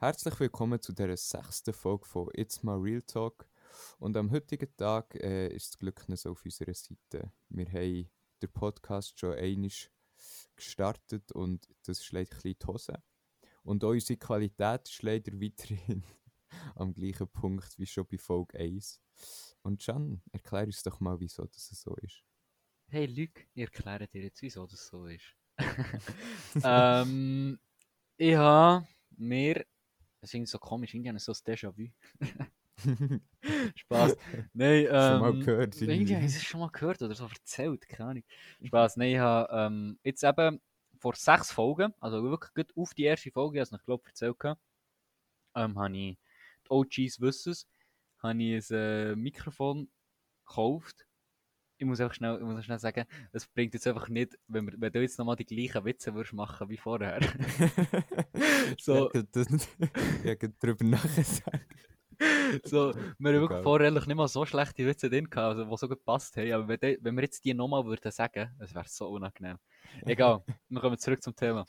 Herzlich willkommen zu der sechsten Folge von It's My Real Talk. Und am heutigen Tag äh, ist das Glück nicht so auf unserer Seite. Wir haben den Podcast schon einmal gestartet und das schlägt ein bisschen die Hose. Und auch unsere Qualität ist leider weiterhin am gleichen Punkt wie schon bei Folge 1. Und Can, erklär uns doch mal, wieso das so ist. Hey Luc, ich erkläre dir jetzt, wieso das so ist. ähm, ich habe mir, das ist irgendwie so komisch, irgendwie habe ich so ein Déjà-vu. Spaß. Nein, ähm, Schon mal gehört, Irgendwie irgendwie. habe ich es schon mal gehört oder so erzählt, keine Ahnung. Spaß. Nein, ich habe ähm, jetzt eben vor sechs Folgen, also wirklich gut auf die erste Folge, als ich glaube erzählt habe, ähm, habe ich die OGs Wisses, habe ich ein äh, Mikrofon gekauft. Ich muss einfach schnell, ich muss schnell sagen, es bringt jetzt einfach nicht, wenn, wir, wenn du jetzt nochmal die gleichen Witze würdest machen wie vorher. So. Ja, das, habe darüber nachgedacht. so, wir haben wirklich vorher nicht mal so schlechte Witze drin gehabt, also, die so gut gepasst haben. Aber wenn, wenn wir jetzt die nochmal würden sagen, das wäre so unangenehm. Egal, wir kommen zurück zum Thema.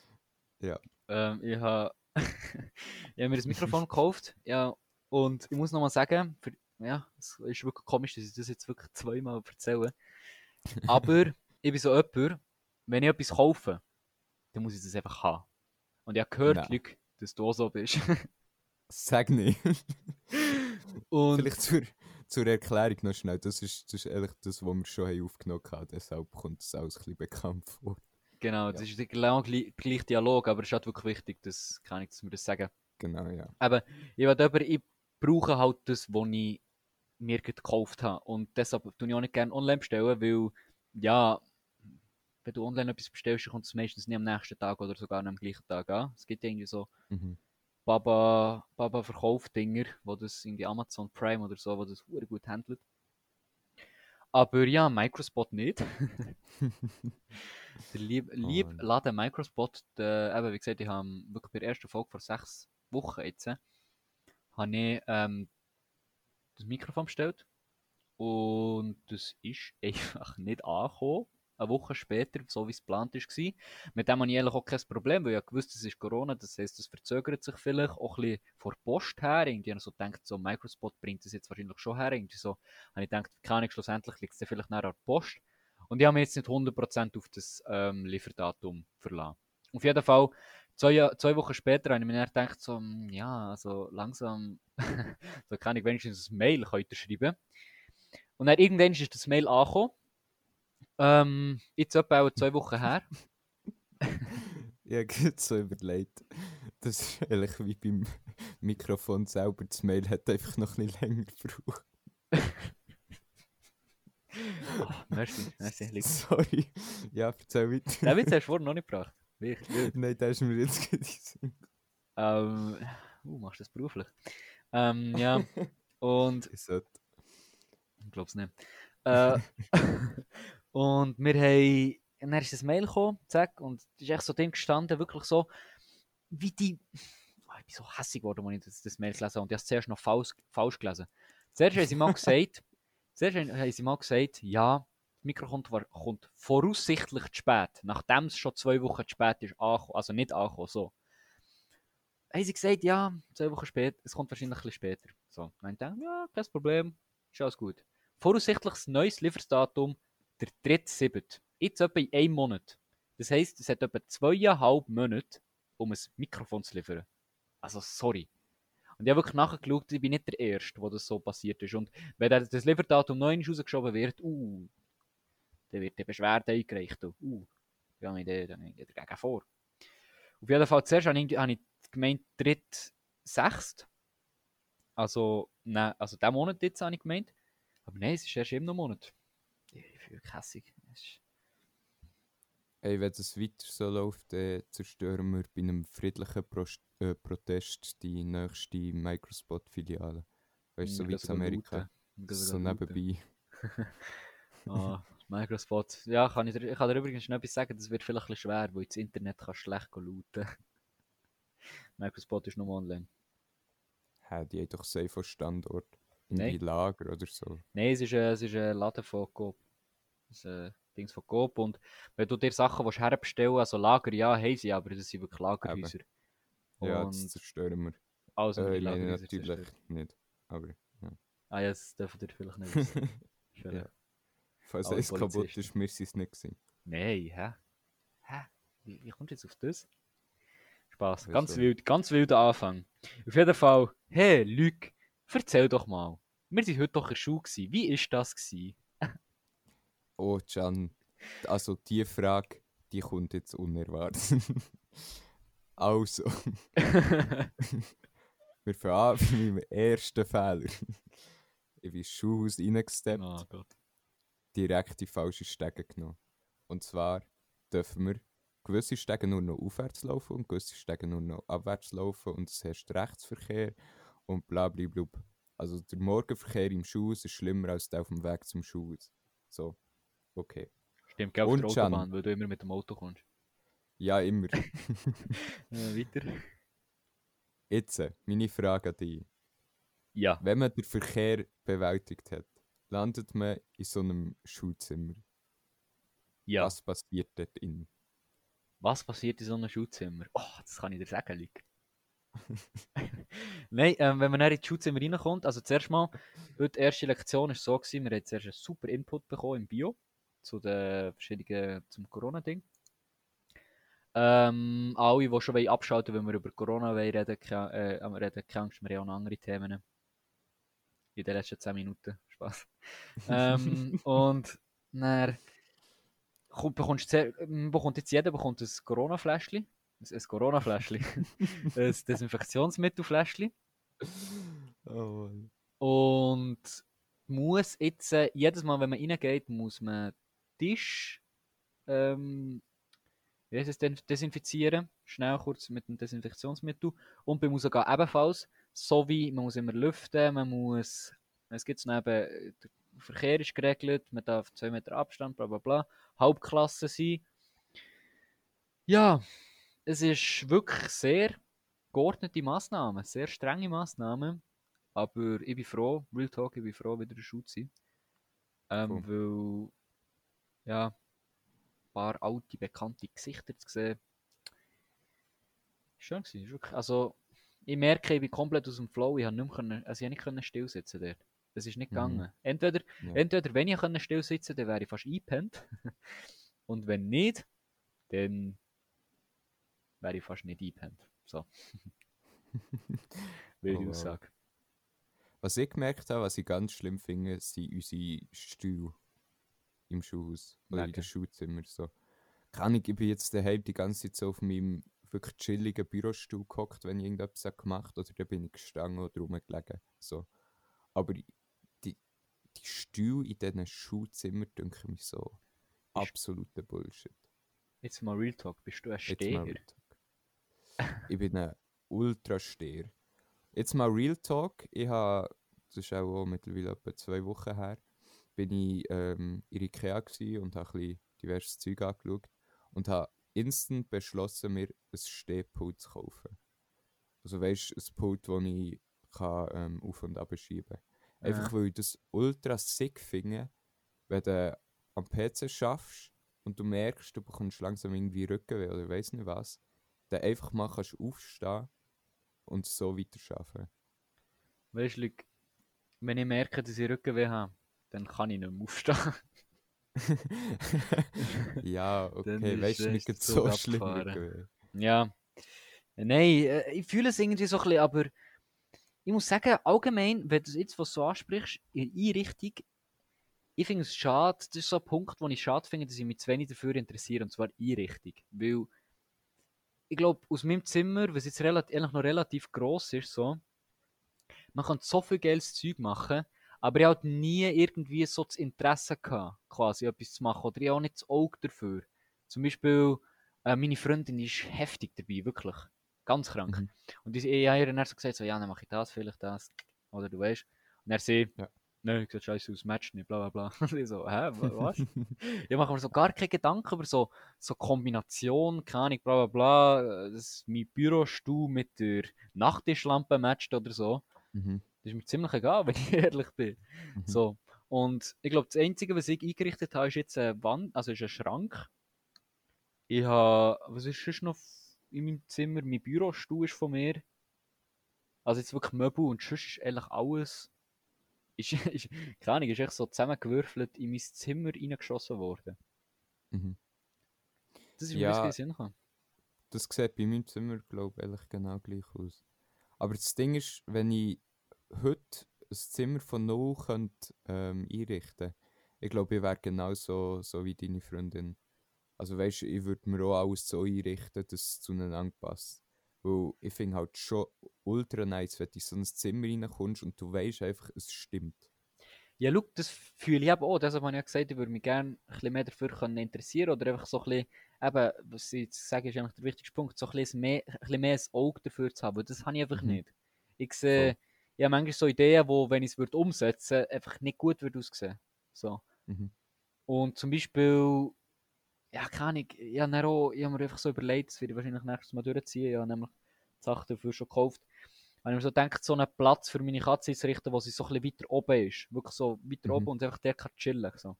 Ja. Ähm, ich habe hab mir das Mikrofon gekauft, ja, und ich muss nochmal sagen, für, ja, es ist wirklich komisch, dass ich das jetzt wirklich zweimal erzähle. Aber ich bin so jemand, wenn ich etwas kaufe, dann muss ich das einfach haben. Und ich habe gehört, Nein. Luc, dass du auch so bist. Sag nicht. Und Vielleicht zur, zur Erklärung noch schnell. Das ist, das ist eigentlich das, was wir schon haben aufgenommen haben. Deshalb kommt es alles ein bisschen bekannt vor. Genau, das ist genau gleich, gleich Dialog, aber es ist halt wirklich wichtig, dass, kann ich, dass wir das sagen. Genau, ja. Aber ich, will aber, ich brauche halt das, was ich mir gekauft habe. Und deshalb tue ich auch nicht gerne online bestellen, weil, ja, wenn du online etwas bestellst, dann kommt es meistens nicht am nächsten Tag oder sogar nicht am gleichen Tag an. Es gibt irgendwie so Mhm. Baba, Baba Verkaufdinger, wo das irgendwie Amazon Prime oder so, wo das gut handelt. Aber ja, Microspot nicht. Der lieb, lieb Mann. Laden Microspot, der, eben, wie gesagt, ich habe wirklich bei der ersten Folge vor sechs Wochen jetzt, äh, habe ich ähm, das Mikrofon bestellt und das ist einfach nicht angekommen. Eine Woche später, so wie es geplant war. Mit dem habe ich eigentlich auch kein Problem, weil ich gewusst es ist Corona, das heisst, es verzögert sich vielleicht auch ein bisschen vor Post her. Irgendwie so gedacht, so Microspot bringt das jetzt wahrscheinlich schon her. Irgendwie so habe ich gedacht, keine Ahnung, schlussendlich liegt es vielleicht näher an der Post. Und ich habe mich jetzt nicht 100% auf das ähm, Lieferdatum verlassen. Auf jeden Fall, zwei, zwei Wochen später habe ich mir dann gedacht, so, hm, ja, also langsam, so kann ich wenigstens ein Mail heute schreiben. Und dann irgendwann ist das Mail angekommen. Ähm, jetzt etwa zwei Wochen her. Habe gerade so überlegt. Das ist eigentlich wie beim Mikrofon selber. Das Mail hat einfach noch ein bisschen länger gebraucht. Oh, merci, merci. Sorry. Ja, erzähl weiter. Den Witz hast du vorhin noch nicht gebracht. Wirklich. Nein, der ist mir jetzt gerade Ähm, uh, machst du das beruflich? Ähm, ja, und. Ich glaube es nicht. Äh, und wir haben. Und dann ist das Mail gekommen, zack, und es ist echt so drin gestanden, wirklich so, wie die. Oh, ich bin so hässlich geworden, als ich das, das Mail gelesen habe. Und ich habe es zuerst noch falsch, falsch gelesen. Zuerst haben sie mal gesagt, zuerst haben sie mal gesagt, ja, das Mikro kommt, war- kommt voraussichtlich zu spät, nachdem es schon zwei Wochen zu spät ist, angekommen, also nicht angekommen, so. Haben sie gesagt, ja, zwei Wochen später, es kommt wahrscheinlich ein bisschen später. So, dann gedacht, ja, kein Problem, ist alles gut. Voraussichtliches neues Lieferdatum, der 3.7. Jetzt etwa in einem Monat. Das heisst, es hat etwa zweieinhalb Monate, um ein Mikrofon zu liefern. Also, sorry. Und ich habe wirklich nachgeschaut, ich bin nicht der Erste, wo das so passiert ist. Und wenn das Lieferdatum noch einmal rausgeschoben wird, uh, dann wird die Beschwerde eingereicht. Uh, dann gehe ich dagegen vor. Auf jeden Fall, zuerst habe ich, habe ich gemeint, 3.6. Also, nein, also diesen Monat jetzt habe ich gemeint. Aber nein, es ist erst im Monat. Ich fühle mich hässig. Es ist- Ey, wenn das weiter so läuft, dann zerstören wir bei einem friedlichen Prost äh, Protest die nächste Microspot-Filiale. Weißt du, so Wir wie in Amerika. So nebenbei. Ah, Microspot. Ja, kann ich, dir, ich kann dir übrigens noch etwas sagen, das wird vielleicht ein bisschen schwer, weil das Internet kann schlecht looten. Microspot ist nur online. Hä, die haben doch safe Standort. In Nein. die Lager oder so. Nein, es ist, äh, es ist ein Laden von Coop. Es ist ein Dings von Coop. Und wenn du dir Sachen willst herbestellen also Lager, ja, haben sie, aber das sind wirklich Lagerhäuser. Ja, das zerstören wir. Also, Äh, jetzt natürlich zerstört. nicht. Aber ja. Ah, ja, das dürfen ihr vielleicht nicht wissen. Ja. Falls es kaputt ist, wir sind es nicht gewesen. Nein, hä? Hä? Wie, wie kommst du jetzt auf das? Spaß. Ganz wild, ganz wilder Anfang. Auf jeden Fall, hey, Luc, erzähl doch mal. Wir waren heute doch in der Schule. Gewesen. Wie ist das? Gewesen? Oh, Can. Also, die Frage, die kommt jetzt unerwartet. also, wir fangen an mit meinem ersten Fehler. Ich bin ins Schulhaus reingesteppt, oh Gott. direkt die falsche Stege genommen. Und zwar dürfen wir gewisse Stege nur noch aufwärts laufen und gewisse Stege nur noch abwärts laufen und es herrscht Rechtsverkehr und bla bla bla. Also der Morgenverkehr im Schulhaus ist schlimmer als der auf dem Weg zum Schulhaus. So, okay. Stimmt, gell, auf Und der. Autobahn, weil du immer mit dem Auto kommst. Ja, immer. Äh, weiter. Jetzt, meine Frage an dich. Ja. Wenn man den Verkehr bewältigt hat, landet man in so einem Schulzimmer. Ja. Was passiert dort in? Was passiert in so einem Schulzimmer? Oh, das kann ich dir sagen, Luc. Nein, ähm, wenn man dann in das Schulzimmer reinkommt, also zuerst mal, heute die erste Lektion war so, gewesen, wir haben zuerst einen super Input bekommen im Bio zu den verschiedenen, zum Corona-Ding. Ähm, alle, die schon wollen abschalten wenn wir über Corona wollen reden, ke- äh, reden, keine Angst, wir haben auch noch andere Themen. In den letzten 10 Minuten. Spaß. ähm, und dann kommt, bekommst sehr, bekommt jetzt jeder bekommt ein Corona-Fläschchen. Ein, ein Corona-Fläschchen. ein Desinfektionsmittelfläschchen. Oh, Mann. Und muss jetzt, äh, jedes Mal, wenn man reingeht, muss man Tisch ähm, wie heißt es denn, desinfizieren. Schnell kurz mit dem Desinfektionsmittel. Und beim Rausgehen ebenfalls. So wie man muss immer lüften, man muss. Es gibt noch eben, äh, der Verkehr ist geregelt, man darf 2 Meter Abstand, bla bla bla. Hauptklasse sein. Ja, es ist wirklich sehr geordnete Massnahmen, sehr strenge Massnahmen. Aber ich bin froh, Real Talk, ich bin froh, wieder in der Schule zu sein. Ähm, weil, ja, ein paar alte, bekannte Gesichter zu sehen. Schön gewesen, ist wirklich, also, ich merke, ich bin komplett aus dem Flow, ich habe nicht mehr können, also ich nicht können still sitzen dort. Das ist nicht Mhm. gegangen. Entweder, Ja. entweder, wenn ich still sitzen dann wäre ich fast eingepennt. Und wenn nicht, dann wäre ich fast nicht eingepennt. So. Wilde Oh. Aussage. Was ich gemerkt habe, was ich ganz schlimm finde, sind unsere Stühle im Schulhaus oder in Wegen? den Schulzimmer. So. Kann ich, ich bin jetzt daheim die ganze Zeit so auf meinem wirklich chilligen Bürostuhl gehockt, wenn ich irgendetwas habe gemacht oder dann bin ich gestanden oder rumgelegen. So. Aber Stühle in diesen Schulzimmern denke ich so absoluter Bullshit. Jetzt mal Real Talk, bist du ein Steher? Ich bin ein Ultra-Steher. Jetzt mal Real Talk. Ich habe, das ist auch mittlerweile etwa zwei Wochen her, bin ich ähm, in Ikea und habe ein bisschen diverses Zeug angeschaut und habe instant beschlossen, mir ein Stehpult zu kaufen. Also weißt du, ein Pult, das ich kann, ähm, auf und ab schieben kann. Einfach weil ich das ultra sick finde, wenn du am PC schaffst und du merkst, du bekommst langsam irgendwie Rückenweh oder weiss nicht was, dann einfach mal kannst aufstehen und so weiter arbeiten. Weißt du, wenn ich merke, dass ich Rückenweh habe, dann kann ich nicht mehr aufstehen. ja, okay, weißt du, nicht so schlimm. Ja. Nein, äh, ich fühle es irgendwie so ein bisschen, aber ich muss sagen, allgemein, wenn du jetzt was so ansprichst, in Einrichtung, ich finde es schade, das ist so ein Punkt, wo ich schade finde, dass ich mich zu wenig dafür interessiere, und zwar Einrichtung. Weil, ich glaube, aus meinem Zimmer, was jetzt relativ, eigentlich noch relativ gross ist, so, man kann so viel geiles Zeug machen, aber ich habe halt nie irgendwie so das Interesse gehabt, quasi etwas zu machen, oder ich habe auch nicht das Auge dafür. Zum Beispiel, äh, meine Freundin ist heftig dabei, wirklich. Ganz krank. Mhm. Und ich, ich habe ihr dann so gesagt, so, ja, dann mache ich das, vielleicht das. Oder du weißt. Und er sie, Ja. nein, ich sieht scheiße aus, Match nicht, bla bla bla. Und ich so, hä, wa- was? ich mache mir so gar keine Gedanken über so, so Kombination, keine Ahnung, bla bla bla. Dass mein Bürostuhl mit der Nachttischlampe matcht oder so. Mhm. Das ist mir ziemlich egal, wenn ich ehrlich bin. Mhm. So. Und ich glaube, das Einzige, was ich eingerichtet habe, ist jetzt eine Wand, also ist ein Schrank. Ich habe, was ist sonst noch in meinem Zimmer? Mein Bürostuhl ist von mir. Also jetzt wirklich Möbel und sonst eigentlich alles ist, ist keine Ahnung, ist echt so zusammengewürfelt in mein Zimmer reingeschossen worden. Mhm. Das ist mir Ja. ja. Sinn gekommen. Das sieht bei meinem Zimmer, glaube ich, genau gleich aus. Aber das Ding ist, wenn ich heute ein Zimmer von null könnte, ähm, einrichten ich glaube, ich wäre genauso so wie deine Freundin. Also weißt du, ich würde mir auch alles so einrichten, dass es zueinander passt. Weil ich finde halt schon ultra nice, wenn du in so ein Zimmer reinkommst und du weißt einfach, es stimmt. Ja, schau, das fühle ich eben auch. Deshalb habe ich ja gesagt, ich würde mich gerne ein bisschen mehr dafür interessieren oder einfach so ein bisschen, eben, was ich jetzt sage, ist eigentlich der wichtigste Punkt, so ein bisschen mehr ein, bisschen mehr ein Auge dafür zu haben. weil Das habe ich einfach Mhm. nicht. Ich sehe, ich habe manchmal so Ideen, wo, wenn ich es umsetzen würde, einfach nicht gut würde aussehen. So. Mhm. Und zum Beispiel, ja, keine Ahnung, ich habe, auch, ich habe mir einfach so überlegt, das werde ich wahrscheinlich nächstes Mal durchziehen, ich habe nämlich die Sachen dafür schon gekauft. Habe ich mir so gedacht, so einen Platz für meine Katze einzurichten, wo sie so ein bisschen weiter oben ist. Wirklich so weiter Mhm. oben und einfach der kann chillen. So.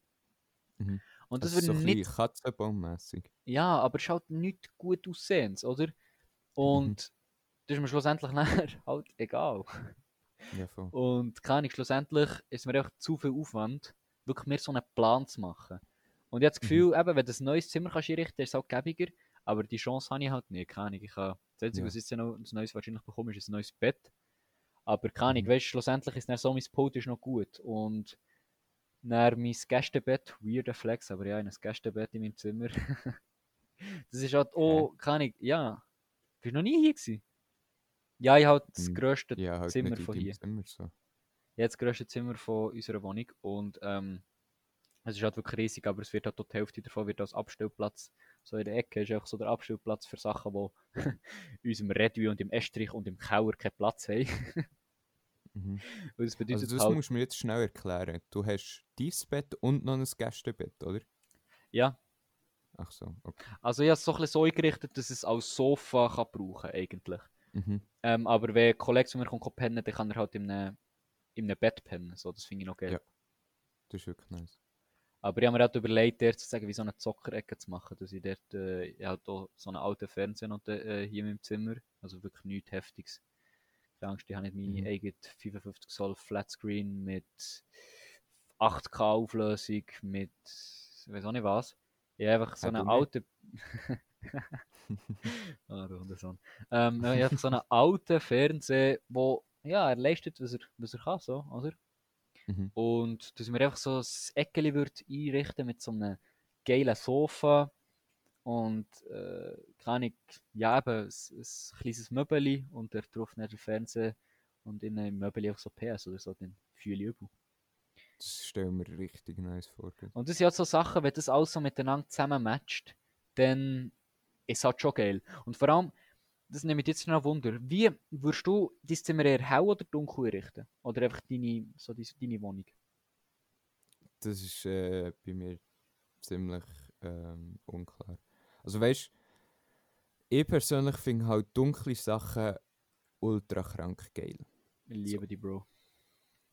Mhm. Und das Also so würde ein nicht, Katzenbaummässig. ja, aber es ist halt nicht gut aussehend, oder? Und das ist mir schlussendlich nachher halt egal. Ja, voll. Und keine Ahnung, schlussendlich ist mir einfach zu viel Aufwand, wirklich mir so einen Plan zu machen. Und ich habe das Gefühl, eben, wenn du ein neues Zimmer kannst einrichten kannst, ist es auch gäbiger. Aber die Chance habe ich halt nicht. Keine Ahnung, ich kann, das Einzige, Ja. was ich jetzt noch ein neues wahrscheinlich bekomme, ist ein neues Bett. Aber keine Ahnung, Mhm. weißt du, schlussendlich ist dann so, mein Pult ist noch gut. Und dann mein Gästebett, weirder Flex, aber ja, ein Gästebett in meinem Zimmer. das ist halt auch, keine Ahnung, ja. Bist du noch nie hier gewesen? Ja, ich habe das Hm, grösste Ja, halt Zimmer von hier. Zimmer so. ja, das grösste Zimmer von unserer Wohnung und ähm, es ist halt wirklich riesig, aber es wird halt die Hälfte davon wird als Abstellplatz, so in der Ecke ist einfach so der Abstellplatz für Sachen, die in unserem Redui und im Estrich und im Keller keinen Platz haben. Mhm. Das bedeutet Also das halt, musst du mir jetzt schnell erklären. Du hast dein Bett und noch ein Gästebett, oder? ja, Ach so, okay. also ich habe es so ein bisschen so eingerichtet, dass es als Sofa kann brauchen eigentlich. Mhm. Ähm, aber wenn ein Kollege zu mir kommt pennen, dann kann er halt in einem, in einem Bett pennen, so, das finde ich noch geil. Ja. Das ist wirklich nice. Aber ich habe mir halt überlegt, dort sozusagen wie so eine Zockerecke zu machen, dass ich dort, äh, ich habe hier so einen alten Fernseher noch äh, hier in meinem Zimmer, also wirklich nichts Heftiges. Keine Angst, ich habe nicht meine Mhm. eigene 55 Zoll Flatscreen mit 8K Auflösung, mit, ich weiß auch nicht was. Ich habe einfach so Ja, eine du alte... ah, der. Ähm, ich habe so einen alten Fernseher, wo, ja, er leistet, was er, was er kann, so, oder? Mhm. Und dass mir einfach so ein Eckeli würde einrichten mit so einem geilen Sofa und äh, kann ich, ja eben, ein, ein kleines Möbeli und da drauf nicht der Fernseher und in einem Möbeli auch so PS oder so, dann fühle ich übel. Das stellen wir richtig nice vor. Und das sind halt so Sachen, wenn das alles so miteinander zusammen matcht, dann ist es halt schon geil. Und vor allem, das nimmt mich jetzt noch Wunder, wie würdest du dein Zimmer eher hell oder dunkel einrichten? Oder einfach deine, so deine, deine Wohnung? Das ist äh, bei mir ziemlich ähm, unklar. Also weißt ich persönlich finde halt dunkle Sachen ultra krank geil. Ich liebe die, Bro.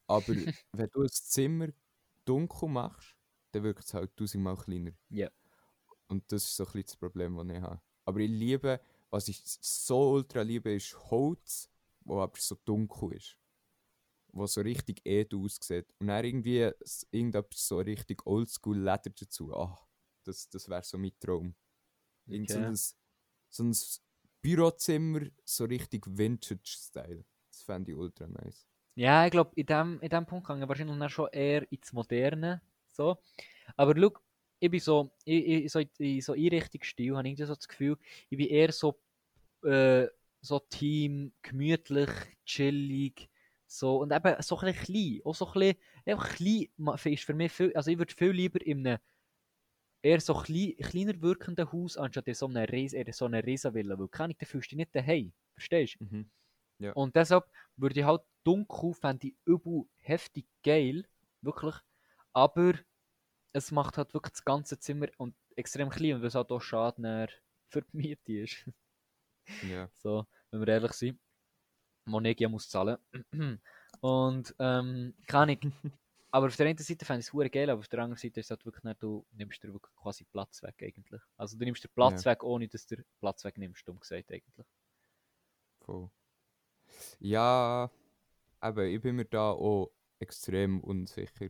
Aber wenn du ein Zimmer dunkel machst, dann wirkt es halt tausendmal kleiner. Ja. Und das ist so ein bisschen das Problem, das ich habe. Aber ich liebe, was ich so ultra liebe, ist Holz, wo aber so dunkel ist. Wo so richtig edel aussieht. Und dann irgendwie irgendetwas so richtig oldschool Leder dazu. Ah, das, das wäre so mein Traum. Irgend so Okay. ein, so ein Bürozimmer, so richtig Vintage-Style. Das fände ich ultra nice. Ja, ich glaube, in dem, in dem Punkt gehe ich wahrscheinlich schon eher ins Moderne. So. Aber schau, ich bin so, ich, ich, so, in so Einrichtungsstil habe ich so das Gefühl, ich bin eher so, äh, so Team, gemütlich, chillig, so, und eben so ein bisschen klein, auch so ein bisschen, einfach klein ist für mich viel, also ich würde viel lieber in einem eher so klein, kleiner wirkenden Haus, anstatt in so einer, Ries, eher so einer Riesenvilla, weil kann ich, da fühlst du dich nicht daheim, verstehst du? Mhm. Und deshalb würde ich halt dunkel, fände ich übel heftig geil, wirklich. Aber es macht halt wirklich das ganze Zimmer und extrem klein und was halt auch schade für die Miete ist. Ja. so, wenn wir ehrlich sind. Monegia muss zahlen. und ähm, kann ich. Aber auf der einen Seite fände ich es geil, aber auf der anderen Seite ist es halt wirklich nicht, du nimmst dir wirklich quasi Platz weg eigentlich. Also du nimmst dir Platz Ja. weg, ohne dass du Platz wegnimmst, dumm gesagt eigentlich. Voll. Ja, aber ich bin mir da auch extrem unsicher.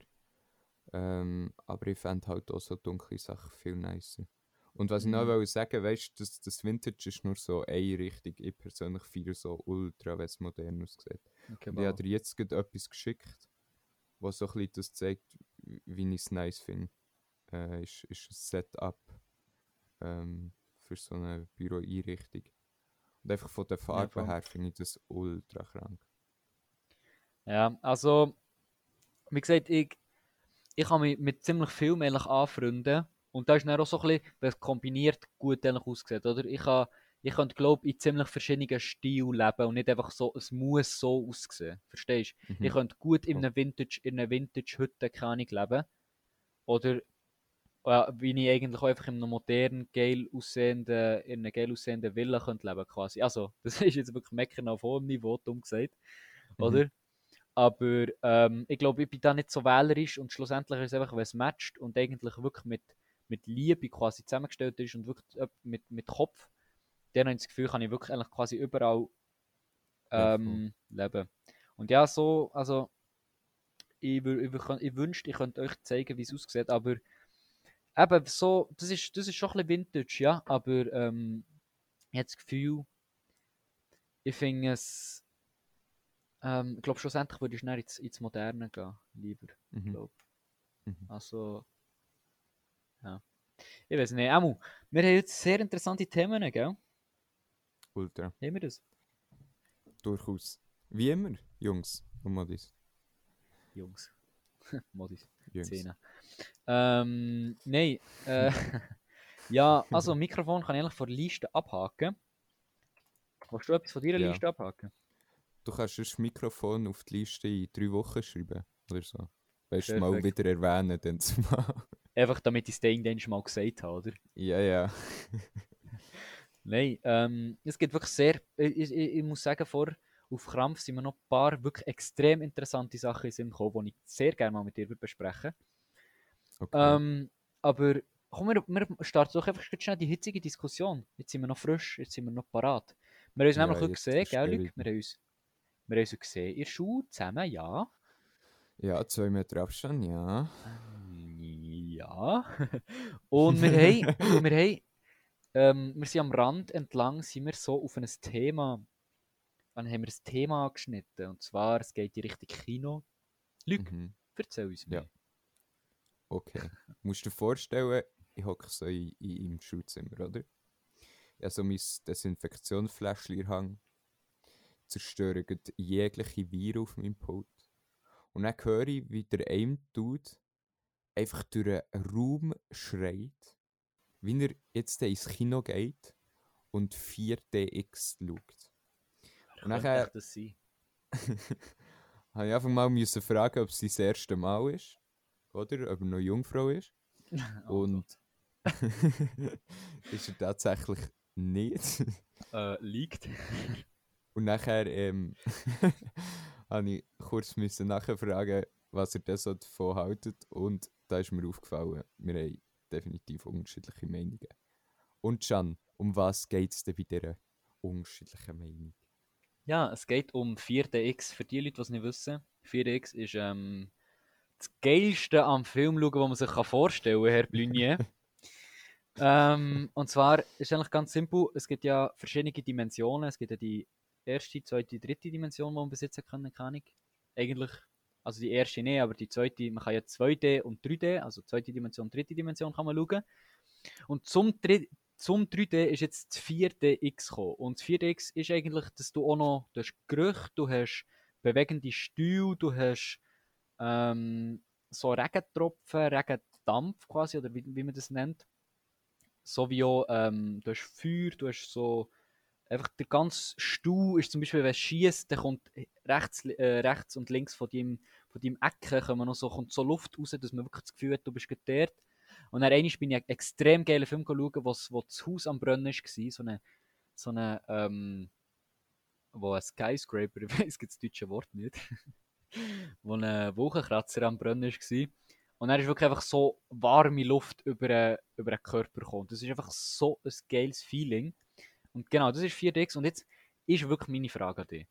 Ähm, aber ich fände halt auch so dunkle Sachen viel nicer. Und was ich noch Mhm. wollte sagen, weißt du, das, das Vintage ist nur so eine Richtung. Ich persönlich feiere so ultra, wenn es modern aussieht. Okay, Und ich habe dir jetzt gerade etwas geschickt, was so ein bisschen das zeigt, wie ich es nice finde. Äh, ist, ist ein Setup ähm, für so eine Büroeinrichtung. Und einfach von der Farbe voll. her finde ich das ultra krank. Ja, also, wie gesagt, ich, ich kann mich mit ziemlich viel eigentlich anfreunden. Und da ist dann auch so ein bisschen, wenn es kombiniert gut eigentlich aussieht, oder? Ich, kann, ich könnte, glaube in ziemlich verschiedenen Stilen leben und nicht einfach so, es muss so aussehen. Verstehst du? Mhm. Ich könnte gut in einer Vintage, in einer Vintage-Hütte, keine Ahnung, leben. Oder ja, wie ich eigentlich auch einfach in einer modernen, geil aussehenden, in einer geil aussehenden Villa könnte leben quasi. Also, das ist jetzt wirklich Meckern auf hohem Niveau, dumm gesagt. Mhm. Aber ähm, ich glaube, ich bin da nicht so wählerisch und schlussendlich ist es einfach, wenn es matcht und eigentlich wirklich mit, mit Liebe quasi zusammengestellt ist und wirklich äh, mit, mit Kopf, dann habe ich das Gefühl, kann ich wirklich eigentlich quasi überall Ja, ähm, leben. Und ja, so, also ich, ich, ich wünschte, ich könnte euch zeigen, wie es aussieht, aber eben so, das ist, das ist schon ein bisschen Vintage, ja, aber ähm, ich habe das Gefühl, ich finde es, ähm, ich glaube schlussendlich würde ich schnell ins, ins Moderne gehen, lieber, Mhm. glaube Mhm. Also, ja. Ich weiß nicht, Emu, wir haben jetzt sehr interessante Themen, gell? Ultra. Haben wir das? Durchaus. Wie immer, Jungs und Modis. Jungs. Modis. Jungs. Szene. Ähm, nein. Äh, ja, also Mikrofon kann ich eigentlich von der Liste abhaken. Willst du etwas von deiner Ja. Liste abhaken? Du kannst das Mikrofon auf die Liste in drei Wochen schreiben. Oder so. Weißt du, mal wieder erwähnen, dann zumal. Einfach damit ich es dir irgendwann mal gesagt habe, oder? ja, ja. Nein, ähm, es gibt wirklich sehr, ich, ich, ich muss sagen, vor auf Krampf sind mir noch ein paar wirklich extrem interessante Sachen in gekommen, die ich sehr gerne mal mit dir besprechen Okay. Ähm, aber komm, wir, wir starten doch einfach schnell die hitzige Diskussion. Jetzt sind wir noch frisch, jetzt sind wir noch parat. Wir haben uns Ja, nämlich gesehen, gell. Luc? Wir haben uns, wir haben uns gesehen in der Schule zusammen, ja. ja, zwei Meter Abstand, ja. Ja. Und wir haben, wir haben, ähm, wir sind am Rand entlang, sind wir so auf ein Thema, dann haben wir ein Thema angeschnitten. Und zwar, es geht in Richtung Kino. Luc, Mhm. erzähl uns Ja. mehr. Okay. Musst du dir vorstellen, ich hocke so in, in, im Schulzimmer, oder? Habe so mein Desinfektionsfläschchen in der Hand, zerstöre grad jegliche Viren auf meinem Pult. Und dann höre ich, wie der eine Dude einfach durch einen Raum schreit, wie er jetzt ins Kino geht und 4DX schaut. Und Könnte nachher- das sein? habe ich einfach mal müssen fragen, ob es sein erstes Mal ist. Oder? Ob er noch Jungfrau ist. Oh Und ist er tatsächlich nicht. Äh, liegt. Und nachher ähm, habe ich kurz müssen nachfragen, was er so davon haltet. Und da ist mir aufgefallen, wir haben definitiv unterschiedliche Meinungen. Und Can, um was geht es denn bei dieser unterschiedlichen Meinung? Ja, es geht um 4DX. Für die Leute, die es nicht wissen, 4DX ist ähm, das Geilste am Film schauen, was man sich kann vorstellen kann, Herr Blunier. ähm, und zwar ist es eigentlich ganz simpel. Es gibt ja verschiedene Dimensionen. Es gibt ja die erste, zweite, dritte Dimension, die man besitzen kann, keine Ahnung. Eigentlich, also die erste nicht, aber die zweite, man kann ja 2D und 3D, also zweite Dimension, dritte Dimension kann man schauen. Und zum, Dri- zum 3D ist jetzt das 4DX gekommen. Und das 4DX ist eigentlich, dass du auch noch, du hast Gerüche, du hast bewegende Stühle, du hast ähm, so Regentropfen, Regendampf quasi, oder wie, wie man das nennt. So wie auch, ähm, du hast Feuer, du hast so, einfach der ganze Stuhl ist zum Beispiel, wenn es schießt, dann kommt rechts, äh, rechts und links von deinem, von deinem Ecke kommen noch so, kommt so Luft raus, dass man wirklich das Gefühl hat, du bist gerade dort. Und dann einmal bin ich einen extrem geilen Film schauen, wo, wo das Haus am Brennen war, so eine, so eine, ähm, wo ein Skyscraper, ich weiß das deutsche Wort nicht, wo ein Wolkenkratzer am Brennen war. Und dann ist wirklich einfach so warme Luft über, den- über den Körper gekommen. Das ist einfach so ein geiles Feeling. Und genau, das ist 4DX. Und jetzt ist wirklich meine Frage an dich.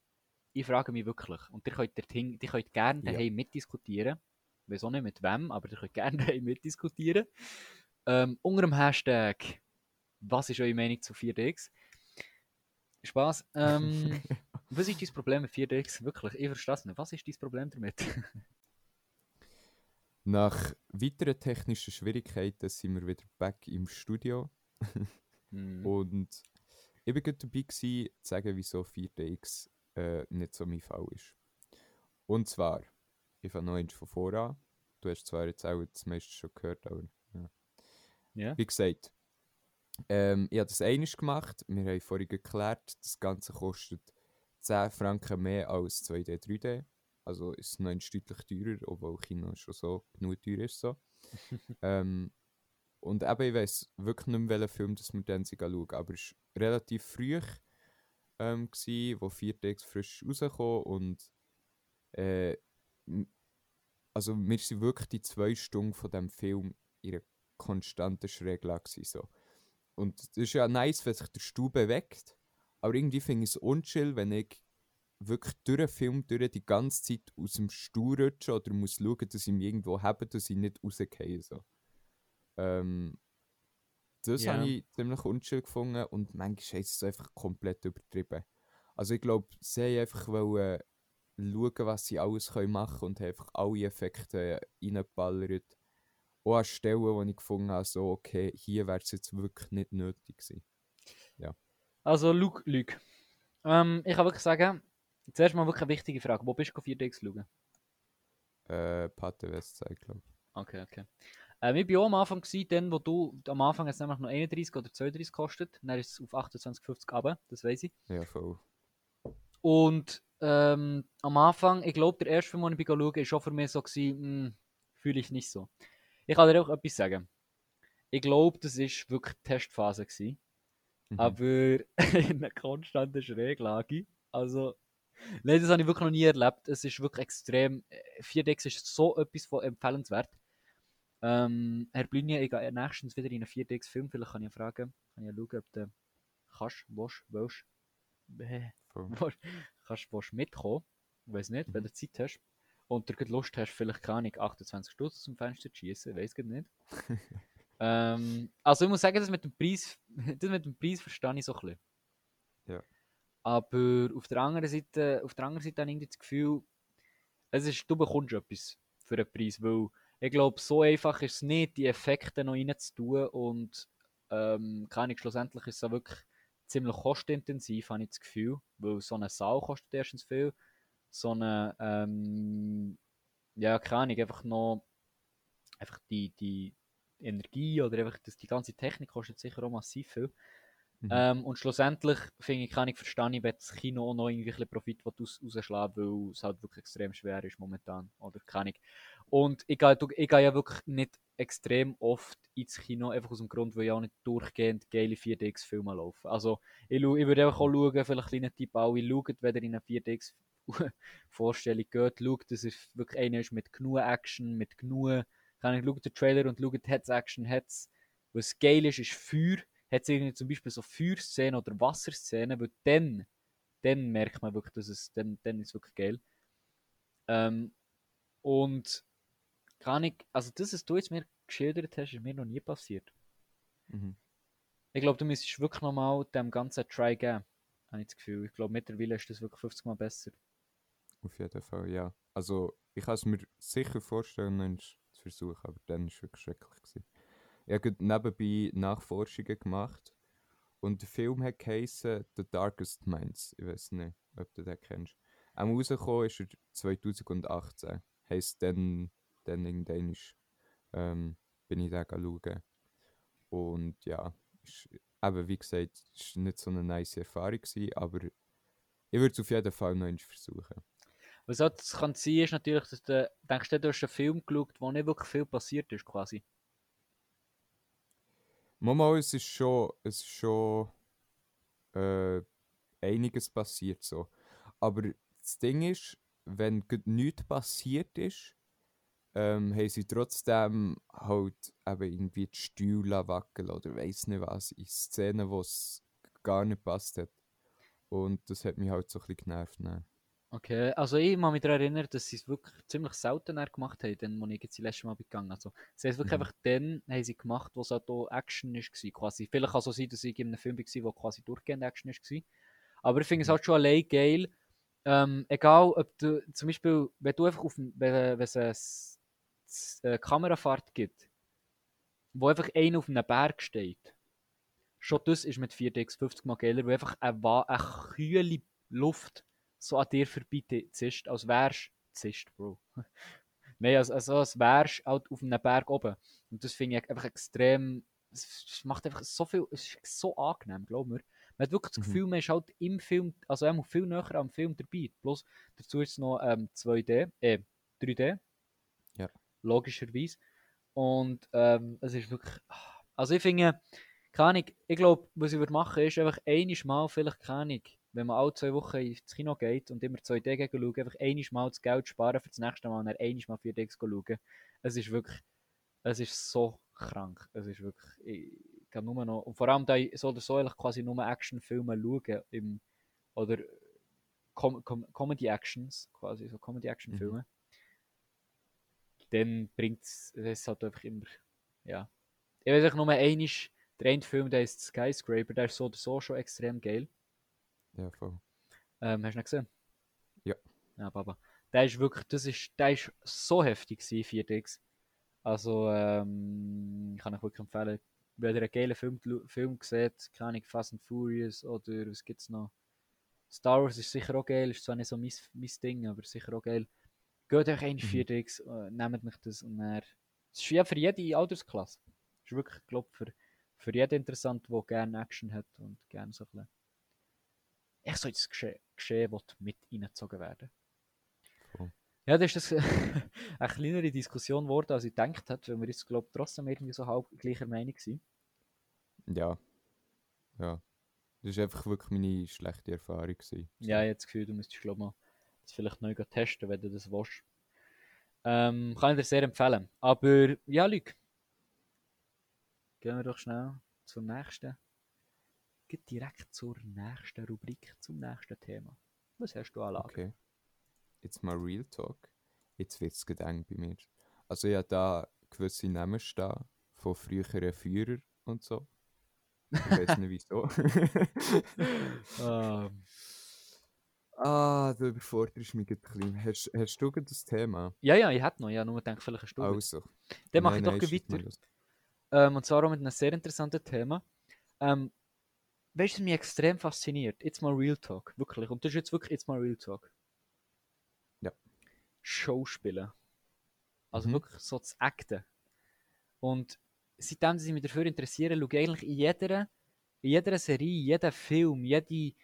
ich frage mich wirklich, und ihr könnt, dorthin, ihr könnt gerne Ja. daheim mitdiskutieren, ich weiß auch nicht mit wem, aber ihr könnt gerne daheim mitdiskutieren, ähm, unter dem Hashtag, was ist eure Meinung zu 4DX? Spaß. Ähm, was ist dein Problem mit 4DX? Wirklich, ich verstehe es nicht. Was ist dein Problem damit? Nach weiteren technischen Schwierigkeiten sind wir wieder back im Studio. Hm. Und ich war gerade dabei, gewesen, zu sagen, wieso 4DX äh, nicht so mein Fall ist. Und zwar, ich fange noch eins von voran. Du hast zwar jetzt auch das meiste schon gehört, aber ja. Ja. Wie gesagt, ähm, ich habe das einiges gemacht. Wir haben vorhin geklärt, das Ganze kostet 10 Franken mehr als 2D, 3D. Also ist es noch deutlich teurer, obwohl Kino schon so genug teuer ist. So. ähm, und eben, ich weiß wirklich nicht mehr, welchen Film das wir dann schauen. Aber es war relativ früh, ähm, gewesen, wo 4DX frisch rausgekommen und äh, also wir sind wirklich die zwei Stunden von dem Film in einer konstanten Schräglage so. Und das ist ja nice, wenn sich der Stuhl bewegt, aber irgendwie finde ich es unchill, wenn ich wirklich durch den Film durch die ganze Zeit aus dem Stuhl rutsche oder muss schauen, dass ich mich irgendwo habe, dass ich nicht rausgehe. So. Ähm, das Ja. habe ich ziemlich unchill gefunden und manchmal ist es einfach komplett übertrieben. Also ich glaube, sie einfach wollen schauen, was sie alles können machen und haben einfach alle Effekte reingeballert. Auch an Stellen, wo ich gefunden habe, so, okay, hier wäre es jetzt wirklich nicht nötig gewesen. Also, Luke, Luke. Ähm, ich kann wirklich sagen, zuerst mal wirklich eine wichtige Frage. Wo bist du 4DX schauen? Äh, Pate Westside, glaube ich. Okay, okay. Ähm, ich war auch am Anfang, gewesen, dann, wo du, am Anfang hat es nämlich noch 31 oder 32 gekostet, dann ist es auf 28,50 runter, das weiß ich. Ja, voll. Und ähm, am Anfang, ich glaube, der erste Film, den ich schauen war schon für mich so, gewesen, fühle ich nicht so. Ich kann dir auch etwas sagen. Ich glaube, das war wirklich die Testphase. Gewesen. Mhm. aber in einer konstanten Schräglage. Also, nein, das habe ich wirklich noch nie erlebt. Es ist wirklich extrem. äh, 4DX ist so etwas von empfehlenswert. Ähm, Herr Blünje, ich gehe nächstens wieder in einen 4DX-Film. Vielleicht kann ich fragen, kann ich ja schauen, ob du kannst, willst, willst, äh, willst, kannst, willst mitkommen. Ich weiß nicht, wenn Mhm. du Zeit hast. Und du Lust hast, vielleicht keine Ahnung, 28 Stutz zum Fenster zu schießen, weiß ich nicht. ähm, also ich muss sagen, das mit dem Preis, das mit dem Preis verstehe ich so ein bisschen. Ja. Aber auf der anderen Seite, auf der anderen Seite habe ich das Gefühl, es ist, du bekommst etwas für einen Preis, weil ich glaube, so einfach ist es nicht, die Effekte noch reinzutun und ähm, Ahnung, schlussendlich ist es auch wirklich ziemlich kostenintensiv, habe ich das Gefühl, weil so eine Saal kostet erstens viel, so eine, ähm, ja, keine Ahnung, einfach noch einfach die, die Energie oder einfach das, die ganze Technik kostet sicher auch massiv viel. Mhm. Ähm, und schlussendlich finde ich, kann ich verstehen, wenn das Kino auch noch irgendwie ein Profit rausschlagen weil es halt wirklich extrem schwer ist momentan. Oder keine Ahnung. Und ich gehe, ich ja wirklich nicht extrem oft ins Kino, einfach aus dem Grund, weil ja auch nicht durchgehend geile 4DX-Filme laufen. Also ich, ich würde einfach auch schauen, vielleicht ein kleiner Tipp alle, schaut, wenn ihr in eine 4DX-Vorstellung geht, schaut, dass es wirklich einer ist mit genug Action, mit genug, kann ich schaut den Trailer und schaut, hat's Action, hat's, was geil ist, ist Feuer, hat's irgendwie zum Beispiel so Feuerszenen oder Wasserszenen, weil dann, dann merkt man wirklich, dass es, dann, dann ist es wirklich geil. Ähm, und kann ich, also das, was du jetzt mir geschildert hast, ist mir noch nie passiert. Mhm. Ich glaube, du müsstest wirklich nochmal dem Ganzen Try geben. Habe ich das Gefühl. Ich glaube, mittlerweile ist das wirklich 50 Mal besser. Auf jeden Fall, ja. Also, ich kann es mir sicher vorstellen, zu versuchen, aber dann war es wirklich schrecklich. Gewesen. Ich habe nebenbei Nachforschungen gemacht und der Film hat geheißen The Darkest Minds. Ich weiß nicht, ob du den kennst. Am rausgekommen ist er 2018. Heisst dann, dann irgendwann ist, ähm, bin ich den schauen. Und ja, ist, eben wie gesagt, es war nicht so eine nice Erfahrung, gewesen, aber ich würde es auf jeden Fall noch einmal versuchen. Was auch das kann sein, ist natürlich, dass du denkst, du hast einen Film geschaut, wo nicht wirklich viel passiert ist, quasi. Mama, es ist schon, es ist schon äh, einiges passiert so. Aber das Ding ist, wenn nichts passiert ist, ähm, haben sie trotzdem halt eben irgendwie die Stühle wackeln oder weiß nicht was, in Szenen, wo es gar nicht passt hat. Und das hat mich halt so ein bisschen genervt. Ne? Okay, also ich kann mich daran erinnern, dass sie es wirklich ziemlich selten gemacht haben, dann, als ich jetzt das letzte Mal gegangen Also, sie haben es wirklich Mhm. einfach dann haben sie gemacht, wo es halt auch Action war, quasi. Vielleicht kann es auch sein, dass ich in einem Film war, wo quasi durchgehend Action war. Aber ich finde es Mhm. halt schon allein geil, ähm, egal ob du, zum Beispiel, wenn du einfach auf wenn, wenn es eine äh, Kamerafahrt gibt, wo einfach einer auf einem Berg steht, schon das ist mit 4DX 50 mal geiler, weil einfach eine, eine kühle Luft so an dir vorbei zischt, als wärst zischt, Bro. Nein, als, als, als wärst halt auf einem Berg oben. Und das finde ich einfach extrem, es macht einfach so viel, es ist so angenehm, glaub mir. Man hat wirklich das Mhm. Gefühl, man ist halt im Film, also viel näher am Film dabei. Bloß dazu ist es noch ähm, 2D, äh, 3D. Logischerweise. Und ähm, es ist wirklich, also ich finde, keine Ahnung, ich glaube, was ich würde machen, ist einfach einiges Mal, vielleicht keine wenn man alle zwei Wochen ins Kino geht und immer 2D gegen schaut, einfach einiges Mal das Geld sparen für das nächste Mal und dann einiges Mal 4D schauen. Es ist wirklich, es ist so krank. Es ist wirklich, ich kann nur noch, und vor allem da ich so oder so eigentlich quasi nur Actionfilme schauen, im, oder Com Com Comedy Actions, quasi so Comedy Action Filme, dann bringt es halt einfach immer, ja. Ich weiß auch nur einmal, der eine Film, der ist Skyscraper, der ist so oder so schon extrem geil. Ja, voll. Ähm, hast du ihn gesehen? Ja. Ja, Baba. Der ist wirklich, das ist, der ist so heftig gewesen, 4DX. Also, ähm, kann ich wirklich empfehlen, wenn ihr einen geilen Film, Film seht, keine Ahnung, Fast and Furious oder was gibt's noch? Star Wars ist sicher auch geil, ist zwar nicht so mein, mein Ding, aber sicher auch geil. Geht euch ein Mhm. 4DX, äh, nehmt mich das und dann, es ist ja für jede Altersklasse. Es ist wirklich, glaube für, für jeden interessant, der gerne Action hat und gerne so ein bisschen echt so ins Geschehen, Geschehen mit reingezogen werden. Ja, das ist das eine kleinere Diskussion geworden, als ich gedacht hätte, weil wir jetzt, glaube ich, trotzdem irgendwie so halb gleicher Meinung sind. Ja. Ja. Das war einfach wirklich meine schlechte Erfahrung. Gewesen. Ja, ich habe das Gefühl, du müsstest, glaube ich, mal das vielleicht neu testen, wenn du das willst. Ähm, kann ich dir sehr empfehlen. Aber, ja, Luke. Gehen wir doch schnell zur nächsten. Geht direkt zur nächsten Rubrik, zum nächsten Thema. Was hast du an Okay. Jetzt mal Real Talk. Jetzt wird es gedenkt bei mir. Also ich habe da gewisse Namen stehen von früheren Führern und so. Ich weiß nicht wieso. Ähm, ah, du überforderst mich ein bisschen. Hast, hast du das Thema? ja, ja, ich hätte noch. Ja, nur gedacht, vielleicht hast du. Also. Dann mache ich doch nein, weiter. Ähm, und zwar auch mit einem sehr interessanten Thema. Ähm, weißt du, was mich extrem fasziniert? Jetzt mal Real Talk. Wirklich. Und das ist jetzt wirklich jetzt mal Real Talk. Ja. Schauspielen. Also Mhm. wirklich so das Acten. Und seitdem sie mich dafür interessieren, schaue ich eigentlich in jeder, in jeder Serie, jedem Film, jede,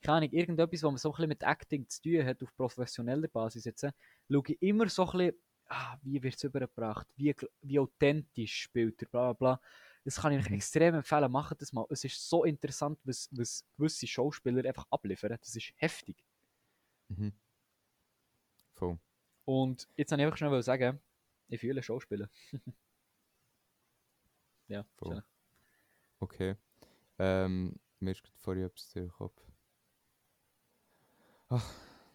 keine Ahnung, irgendetwas, was man so ein bisschen mit Acting zu tun hat, auf professioneller Basis jetzt, äh, schaue ich immer so ein bisschen, ah, wie wird es übergebracht, wie, wie authentisch spielt er, bla bla bla. Das kann ich euch Mhm. extrem empfehlen, macht das mal. Es ist so interessant, was, was gewisse Schauspieler einfach abliefern. Das ist heftig. Mhm. Voll. Und jetzt wollte ich einfach schnell sagen, ich fühle Schauspieler. ja, Voll. schön. Okay. Ähm, mir ist gerade vorhin etwas durch den Kopf.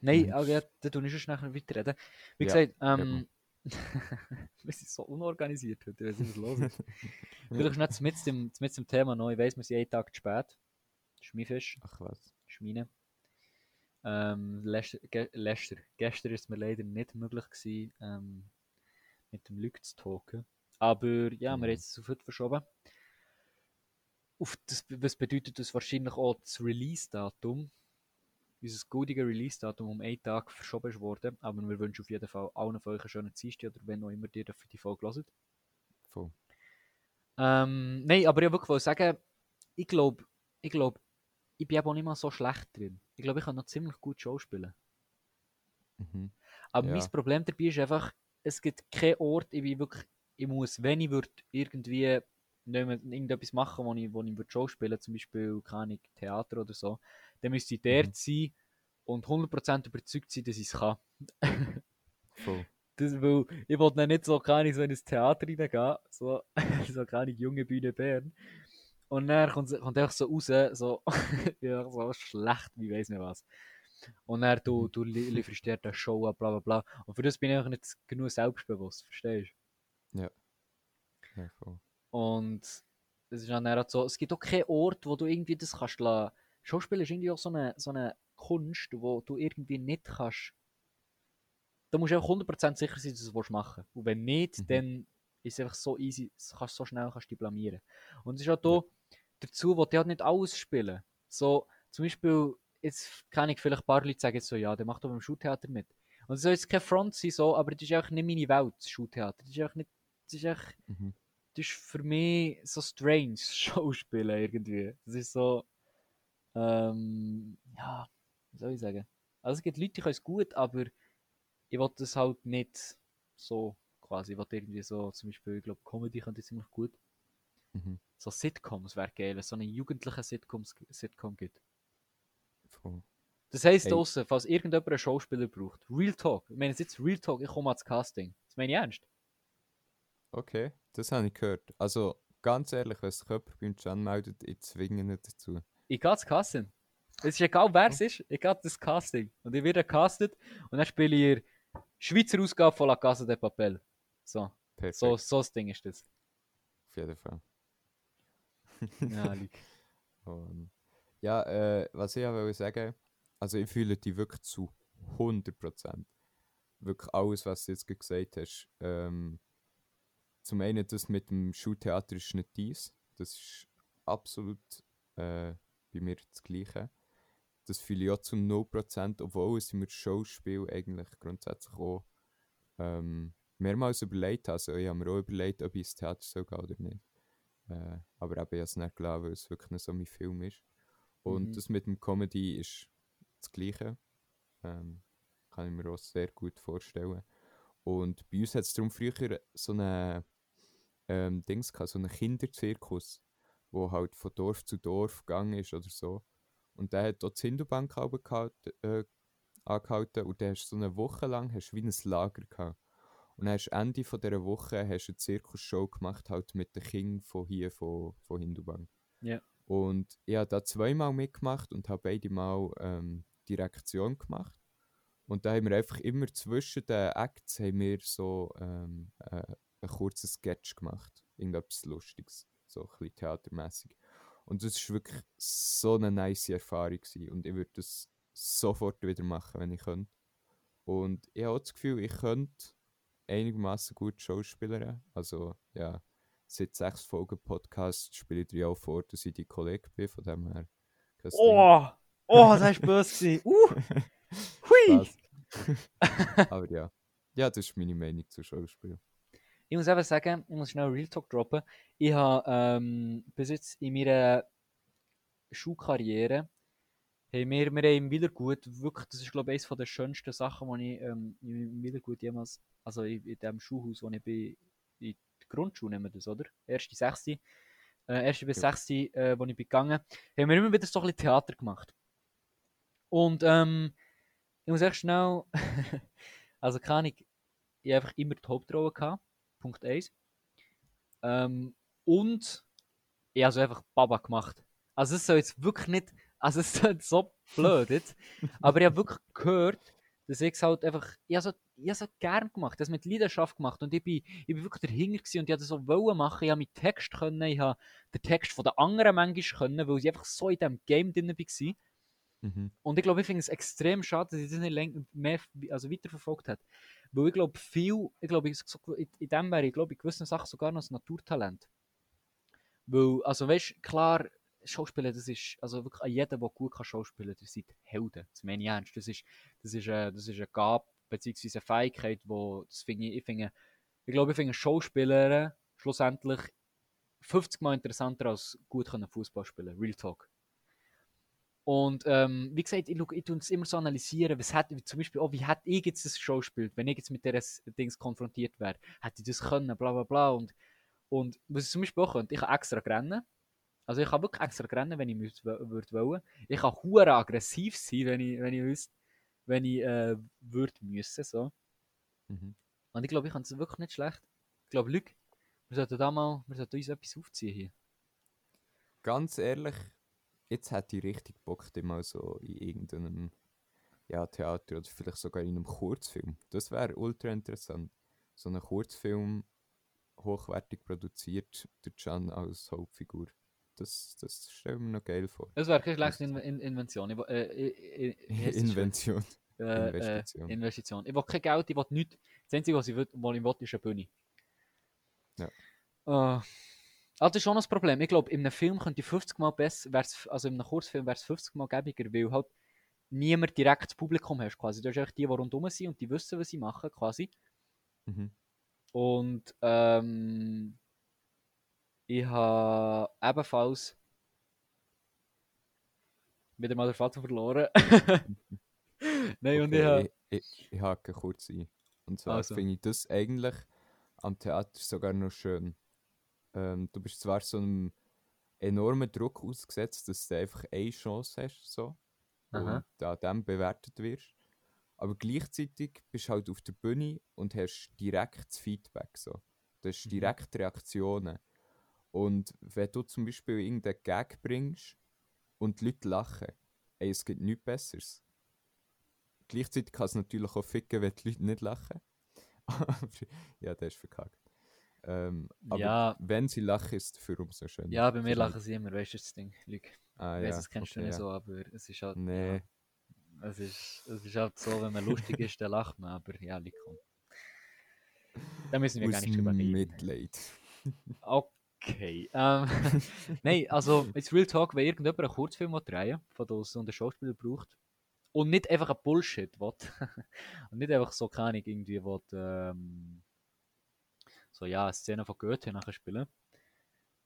Nein, Mensch. aber ja, da tue ich schon nachher weiterreden. Wie Ja, gesagt, red ähm, wir sind so unorganisiert heute, was los ist. Vielleicht nicht mit dem, mit dem Thema noch, ich weiss, wir sind jeden Tag zu spät. Das ist mein Fisch, Ach was. meine. Ähm, Lester, ge, Lester. Gestern ist es mir leider nicht möglich gewesen, ähm, mit dem Luke zu talken. Aber ja, wir haben Mhm. es auf heute verschoben. Auf das, was bedeutet das wahrscheinlich auch das Release-Datum? Unser gültiger Release-Datum um einen Tag verschoben worden. Aber wir wünschen auf jeden Fall allen von euch einen schönen Dienstag oder wenn auch immer ihr die Folge hört. Voll. Ähm, nein, aber ich wollte wirklich sagen, ich glaube, ich glaube, ich bin eben auch nicht mal so schlecht drin. Ich glaube, ich kann noch ziemlich gut Schauspielen. Mhm. Aber Ja. mein Problem dabei ist einfach, es gibt keinen Ort, ich bin wirklich, ich muss, wenn ich würde irgendwie nicht mehr irgendetwas machen, wo ich, wo ich würde Schauspielen, zum Beispiel, keine Ahnung, Theater oder so, dann müsste ich dort Mhm. sein und 100% überzeugt sein, dass ich es kann. Voll. Das, weil ich wollte dann nicht so, Ahnung, so in ein Theater reingehen, so, so keine Ahnung, junge Bühne Bern. Und dann kommt, kommt einfach so raus, so, ja, so schlecht, wie weiß nicht was. Und dann du, Mhm. du li- lieferst dir eine Show ab, bla bla bla. Und für das bin ich auch nicht genug selbstbewusst, verstehst Ja, voll. du? Und es ist dann auch so, es gibt auch keinen Ort, wo du irgendwie das kannst lassen. Schauspiel ist irgendwie auch so eine, so eine Kunst, wo du irgendwie nicht kannst. Da musst du einfach 100% sicher sein, dass du es machen willst. Und wenn nicht, Mhm. dann ist es einfach so easy, kannst so schnell kannst du dich blamieren. Und es ist auch da, dazu, wo die halt nicht alles spielen. So, zum Beispiel, jetzt kann ich vielleicht ein paar Leute sagen, so, ja, der macht doch beim Schultheater mit. Und es soll jetzt kein Front sein, so, aber das ist einfach nicht meine Welt, das Schultheater. Das ist einfach nicht, das ist echt, Mhm. das ist für mich so strange, Schauspielen irgendwie. Das ist so, ähm, ja, wie soll ich sagen? Also es gibt Leute, die können es gut, aber ich will das halt nicht so quasi. Ich will irgendwie so, zum Beispiel, ich glaube, Comedy könnte ich ziemlich gut. Mhm. So Sitcoms wäre geil, wenn es so eine jugendliche Sitcoms, Sitcom gibt. Voll. Das heisst Ey. draussen, falls irgendjemand einen Schauspieler braucht, Real Talk, ich meine jetzt Real Talk, ich komme ans Casting. Das meine ich ernst. Okay, das habe ich gehört. Also, ganz ehrlich, wenn sich jemand beim Can meldet, ich zwinge nicht dazu. Ich gehe ins Casting. Es ist egal, wer es ist, ich gehe das Casting. Und ich werde gecastet und dann spiele ich Schweizer Ausgabe von La Casa de Papel. So, Perfekt, so, so das Ding ist das. auf jeden Fall. Ja, lieb. Und ja, äh, was ich auch wollte sagen, also ich fühle dich wirklich zu 100%. Wirklich alles, was du jetzt gesagt hast. Ähm, zum einen, das mit dem Schultheater ist nicht dies. Das ist absolut äh, bei mir das Gleiche. Das fühle ich auch zu 0%, obwohl ich mir das Schauspiel eigentlich grundsätzlich auch ähm, mehrmals überlegt habe. Also ich habe mir auch überlegt, ob ich ins Theater soll gehen oder nicht. Äh, aber eben, ich habe es nicht gelassen, weil es wirklich nicht so mein Film ist. Und Mhm. das mit dem Comedy ist das Gleiche. Ähm, kann ich mir auch sehr gut vorstellen. Und bei uns hat es darum früher so eine ähm, Dings gehabt, so einen Kinderzirkus, wo halt von Dorf zu Dorf gegangen ist oder so. Und der hat dort die Hindubank gehalten, äh, angehalten und dann hast du so eine Woche lang hast wie ein Lager gehabt. Und dann hast Ende von dieser Woche hast du eine Zirkusshow gemacht, halt mit den Kindern von hier, von, von Hindubank. Ja. Und ich habe da zweimal mitgemacht und habe beide Mal ähm, Direktion gemacht. Und da haben wir einfach immer zwischen den Acts haben wir so ähm, äh, einen kurzen Sketch gemacht. Irgendetwas Lustiges, so ein bisschen theatermässig. Und das war wirklich so eine nice Erfahrung. Gewesen. Und ich würde das sofort wieder machen, wenn ich könnte. Und ich habe das Gefühl, ich könnte einigermaßen gut Schauspielern. Also, ja, seit sechs Folgen Podcast spiele ich dir auch vor, dass ich die Kollege bin, von dem her. Ding. Oh! Oh, das war böse. Uh! Hui! Aber ja. Ja, das ist meine Meinung zu Schauspiel. Ich muss eben sagen, ich muss schnell Real Talk droppen. Ich habe ähm, bis jetzt in meiner Schulkarriere haben wir, wir haben im Wiedergut, wirklich, das ist glaube ich eines der schönsten Sachen, die ich ähm, im Wiedergut jemals, also in, in dem Schulhaus, wo ich bin, in der Grundschule nehmen wir das, oder? Erste, sechste, äh, erste bis Ja. sechste, äh, wo ich bin gegangen, haben wir immer wieder so ein bisschen Theater gemacht. Und ähm, ich muss echt schnell, also kann ich, ich habe einfach immer die Hauptrolle gehabt. Punkt 1. Ähm, und ich habe so einfach Baba gemacht. Also es soll jetzt wirklich nicht, also es soll so blöd jetzt, aber ich habe wirklich gehört, dass ich es halt einfach, ich habe so, ich habe so gern gemacht, das mit Leidenschaft gemacht und ich bin, ich bin wirklich dahinter gewesen und ich das so wollen machen, ich habe meinen Text können, ich habe den Text von den anderen manchmal können, weil ich einfach so in diesem Game drin war. Mhm. Und ich glaube, ich finde es extrem schade, dass ich das nicht länger mehr also weiterverfolgt habe. Weil ich glaube, viel, ich glaube, ich, in, dem wäre ich, glaube in gewissen Sachen sogar noch ein Naturtalent. Weil, also weißt du, klar, Schauspielen, das ist, also wirklich an jeden, der gut kann schauspielen, das sind Helden. Das meine ich ernst. Das ist, das ist, äh, das ist eine Gabe, beziehungsweise eine Fähigkeit, wo, das finde ich, ich finde, ich glaube, ich finde Schauspieler schlussendlich 50 Mal interessanter als gut Fußball spielen. Real Talk. Und ähm, wie gesagt, ich, ich tue es immer so analysieren, was hat, zum Beispiel, oh, wie hätte ich jetzt das Show gespielt, wenn ich jetzt mit dieser Dings konfrontiert wäre, hätte ich das können, bla bla bla. Und, und was ich zum Beispiel auch könnte, ich kann extra rennen. Also ich kann wirklich extra rennen, wenn ich würde wollen. Ich kann hure aggressiv sein, wenn ich, wenn ich wüsste, wenn ich äh, würde müssen, so. Mhm. Und ich glaube, ich kann es wirklich nicht schlecht. Ich glaube, Luc, wir sollten da mal, wir sollten uns etwas aufziehen hier. Ganz ehrlich, jetzt hätte ich richtig Bock, dich mal so in irgendeinem ja, Theater oder vielleicht sogar in einem Kurzfilm. Das wäre ultra interessant. So ein Kurzfilm, hochwertig produziert, der Can als Hauptfigur. Das, das stelle ich mir noch geil vor. Das wäre keine schlechte In In Invention. Ich, äh, äh, äh, schon? Invention. Äh, Investition. Äh, Investition. Ich will kein Geld, ich will nichts. Das Einzige, was ich will, was ich will ist eine Bühne. Ja. Äh, also das ist schon ein Problem. Ich glaube, in einem Film könnte 50 Mal besser, wär's, also in einem Kurzfilm wäre es 50 Mal gäbiger, weil halt niemand direkt das Publikum hast quasi. Du hast einfach die, die rundherum sind und die wissen, was sie machen quasi. Mhm. Und ähm, ich habe ebenfalls wieder mal den Vater verloren. Nein, und ich habe... Okay, ich, ich, ich hake kurz ein. Und zwar Also. finde ich das eigentlich am Theater sogar noch schön. Ähm, du bist zwar so einem enormen Druck ausgesetzt, dass du einfach eine Chance hast, so, Aha. und an dem bewertet wirst. Aber gleichzeitig bist du halt auf der Bühne und hast direkt das Feedback. So. Du hast Mhm. direkt Reaktionen. Und wenn du zum Beispiel irgendeinen Gag bringst und die Leute lachen, ey, es gibt nichts Besseres. Gleichzeitig kann es natürlich auch ficken, wenn die Leute nicht lachen. Aber ja, der ist verkackt. Ähm, aber Ja. wenn sie lachen, ist es für umso schöner. Ja, bei mir Vielleicht- lachen sie immer, weißt du das Ding, Luke. Ah, Ich weiss, ja, das kennst okay, du nicht ja. so, aber es ist halt... Nee, Ja, es, ist, es ist halt so, wenn man lustig ist, dann lacht man, aber ja, komm. Da müssen wir gar aus nicht drüber reden. Mitleid. Okay. Ähm, Nein, also jetzt Real Talk, wenn irgendjemand einen Kurzfilm drehen von uns und einen Schauspieler braucht und nicht einfach ein Bullshit will und nicht einfach so, keine irgendwie will, ähm, so ja, eine Szene von Goethe nachher spielen.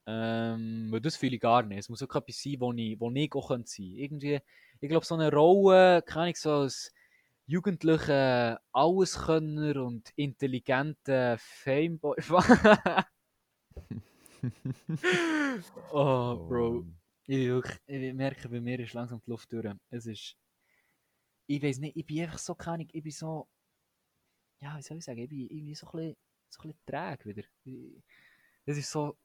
Ähm, das fühle ich gar nicht. Es muss auch etwas sein, wo ich, wo ich auch könnte sein Irgendwie, ich glaube, so eine Rolle, keine Ahnung, so als jugendlicher Alleskönner und intelligenter Fameboy. oh, Bro. Und Ich, ich merke, bei mir ist langsam die Luft durch. Es ist. Ich weiß nicht, ich bin einfach so keine ich bin so. Ja, wie soll ich sagen, ich bin, ich bin so ein bisschen, so ein bisschen träge wieder. Es ist so.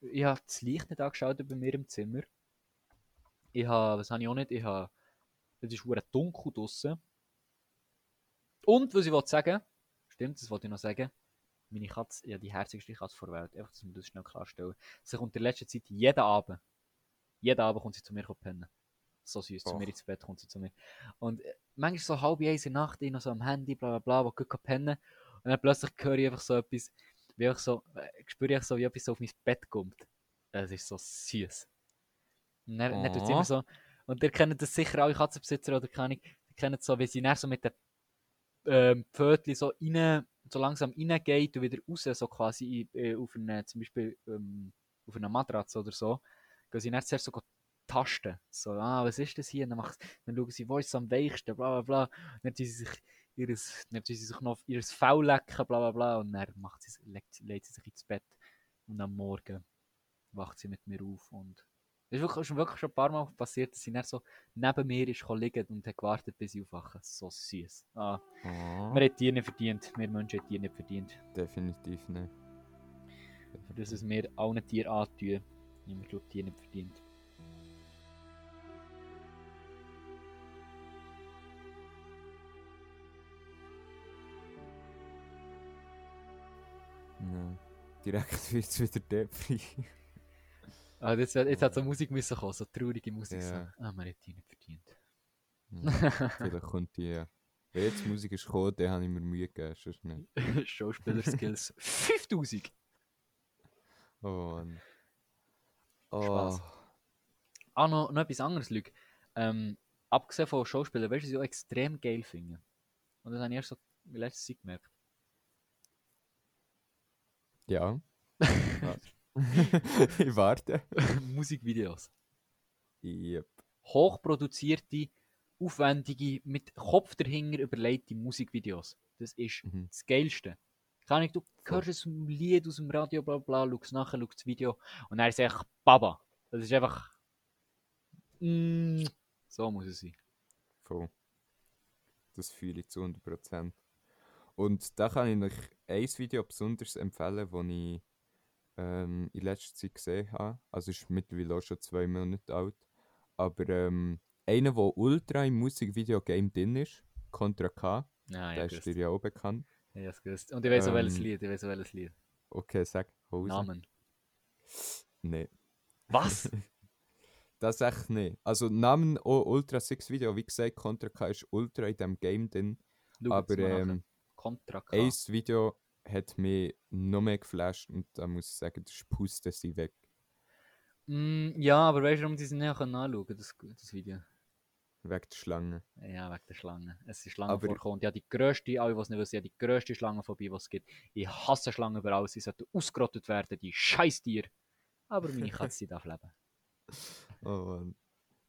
Ich habe das Licht nicht angeschaut bei mir im Zimmer. Ich habe, was habe ich auch nicht, ich habe. Es ist verdammt dunkel draußen. Und, was ich wollte sagen, stimmt, das wollte ich noch sagen. Meine Katze, ja, die herzigste Katze vor der Welt. Einfach, dass wir das schnell klarstellen. Sie kommt in letzter Zeit jeden Abend jeden Abend kommt sie zu mir pennen. So süß, zu mir ins Bett kommt sie zu mir. Und äh, manchmal so halb eins in der Nacht, ich noch so am Handy, bla bla bla, wo gut pennen. Und dann plötzlich höre ich einfach so etwas, wie ich so, äh, spüre ich so, wie etwas so auf mein Bett kommt. Es ist so süß. Und dann, dann tut Oh. immer so, und ihr kennt das sicher alle Katzenbesitzer oder keine, kennen es so, wie sie dann so mit den ähm, Pfötchen so rein, so langsam reingeht und wieder raus, so quasi äh, auf eine, zum Beispiel ähm, auf einer Matratze oder so, gehen sie dann zuerst so tasten. So, ah, was ist das hier? Und dann, macht, dann schauen sie, wo ist es am weichsten, bla bla bla. Und dann tun sie sich ihres, tun sie sich noch auf ihr Fell lecken, bla bla bla. Und dann macht sie, legt, sie- legt sie sich ins Bett. Und am Morgen wacht sie mit mir auf. Und es ist wirklich, ist mir wirklich schon ein paar Mal passiert, dass sie dann so neben mir ist liegen und hat gewartet, bis ich aufwache. So süß. Ah, Oh, wir haben die nicht verdient. Wir Menschen haben die nicht verdient. definitiv nicht. Für das es wir allen Tieren antun, wir glaube die nicht verdient. Ja. Direkt wird es wieder Depri. Ah, jetzt, jetzt hat so Musik müssen kommen, so traurige Musik. So. Ja. Ah, wir haben die nicht verdient. Ja, Vielleicht kommt die ja. Wenn jetzt Musik ist gekommen, dann habe ich mir Mühe gegeben, sonst nicht. Schauspieler-Skills 5000! Oh Mann. Oh, Spaß. Ah, noch, noch etwas anderes, Luke. Ähm, abgesehen von Schauspielern, weißt du, was ich auch extrem geil finde? Und das habe ich erst so in letzter Zeit gemerkt. Ja. ich warte. Musikvideos. Yep. Hochproduzierte, aufwendige, mit Kopf dahinter überlegte Musikvideos. Das ist Mhm. das Geilste. Kann ich, du hörst ein Lied aus dem Radio, bla bla, schaust nachher, schaust das Video und dann ist es einfach Baba. Das ist einfach. Mm, so muss es sein. Voll. Das fühle ich zu 100%. Und da kann ich euch ein Video besonders empfehlen, das ich ähm, in letzter Zeit gesehen habe. Also ist mittlerweile auch schon zwei Monate alt. Aber ähm, einer, der ultra im Musikvideo-Game drin ist, Contra K, Nein, der ist dir ja auch bekannt. Ja, ich gewusst. Und ich weiß auch welches Ähm, Lied, ich weiß auch welches Lied. Okay, sag, raus. Namen. Nee, Was? das echt nicht. Also Namen auch Ultra Six Video, wie gesagt, Contra K ist ultra in dem Game drin. Aber ähm, Contra K. ein Video hat mich noch mehr geflasht und da muss ich sagen, das pusten sie weg. Mm, ja, aber weißt du, warum sie nicht anschauen das, das Video? Weg der Schlange. Ja, wegen der Schlange. Es sind Schlangen Aber- vorgekommen. Und ja, die grösste, alle, die es nicht wissen, ja, die grösste Schlangenphobie, die es gibt. Ich hasse Schlangen überall. Sie sollten ausgerottet werden, die Scheißtier. Aber meine Katze darf leben. Oh Mann.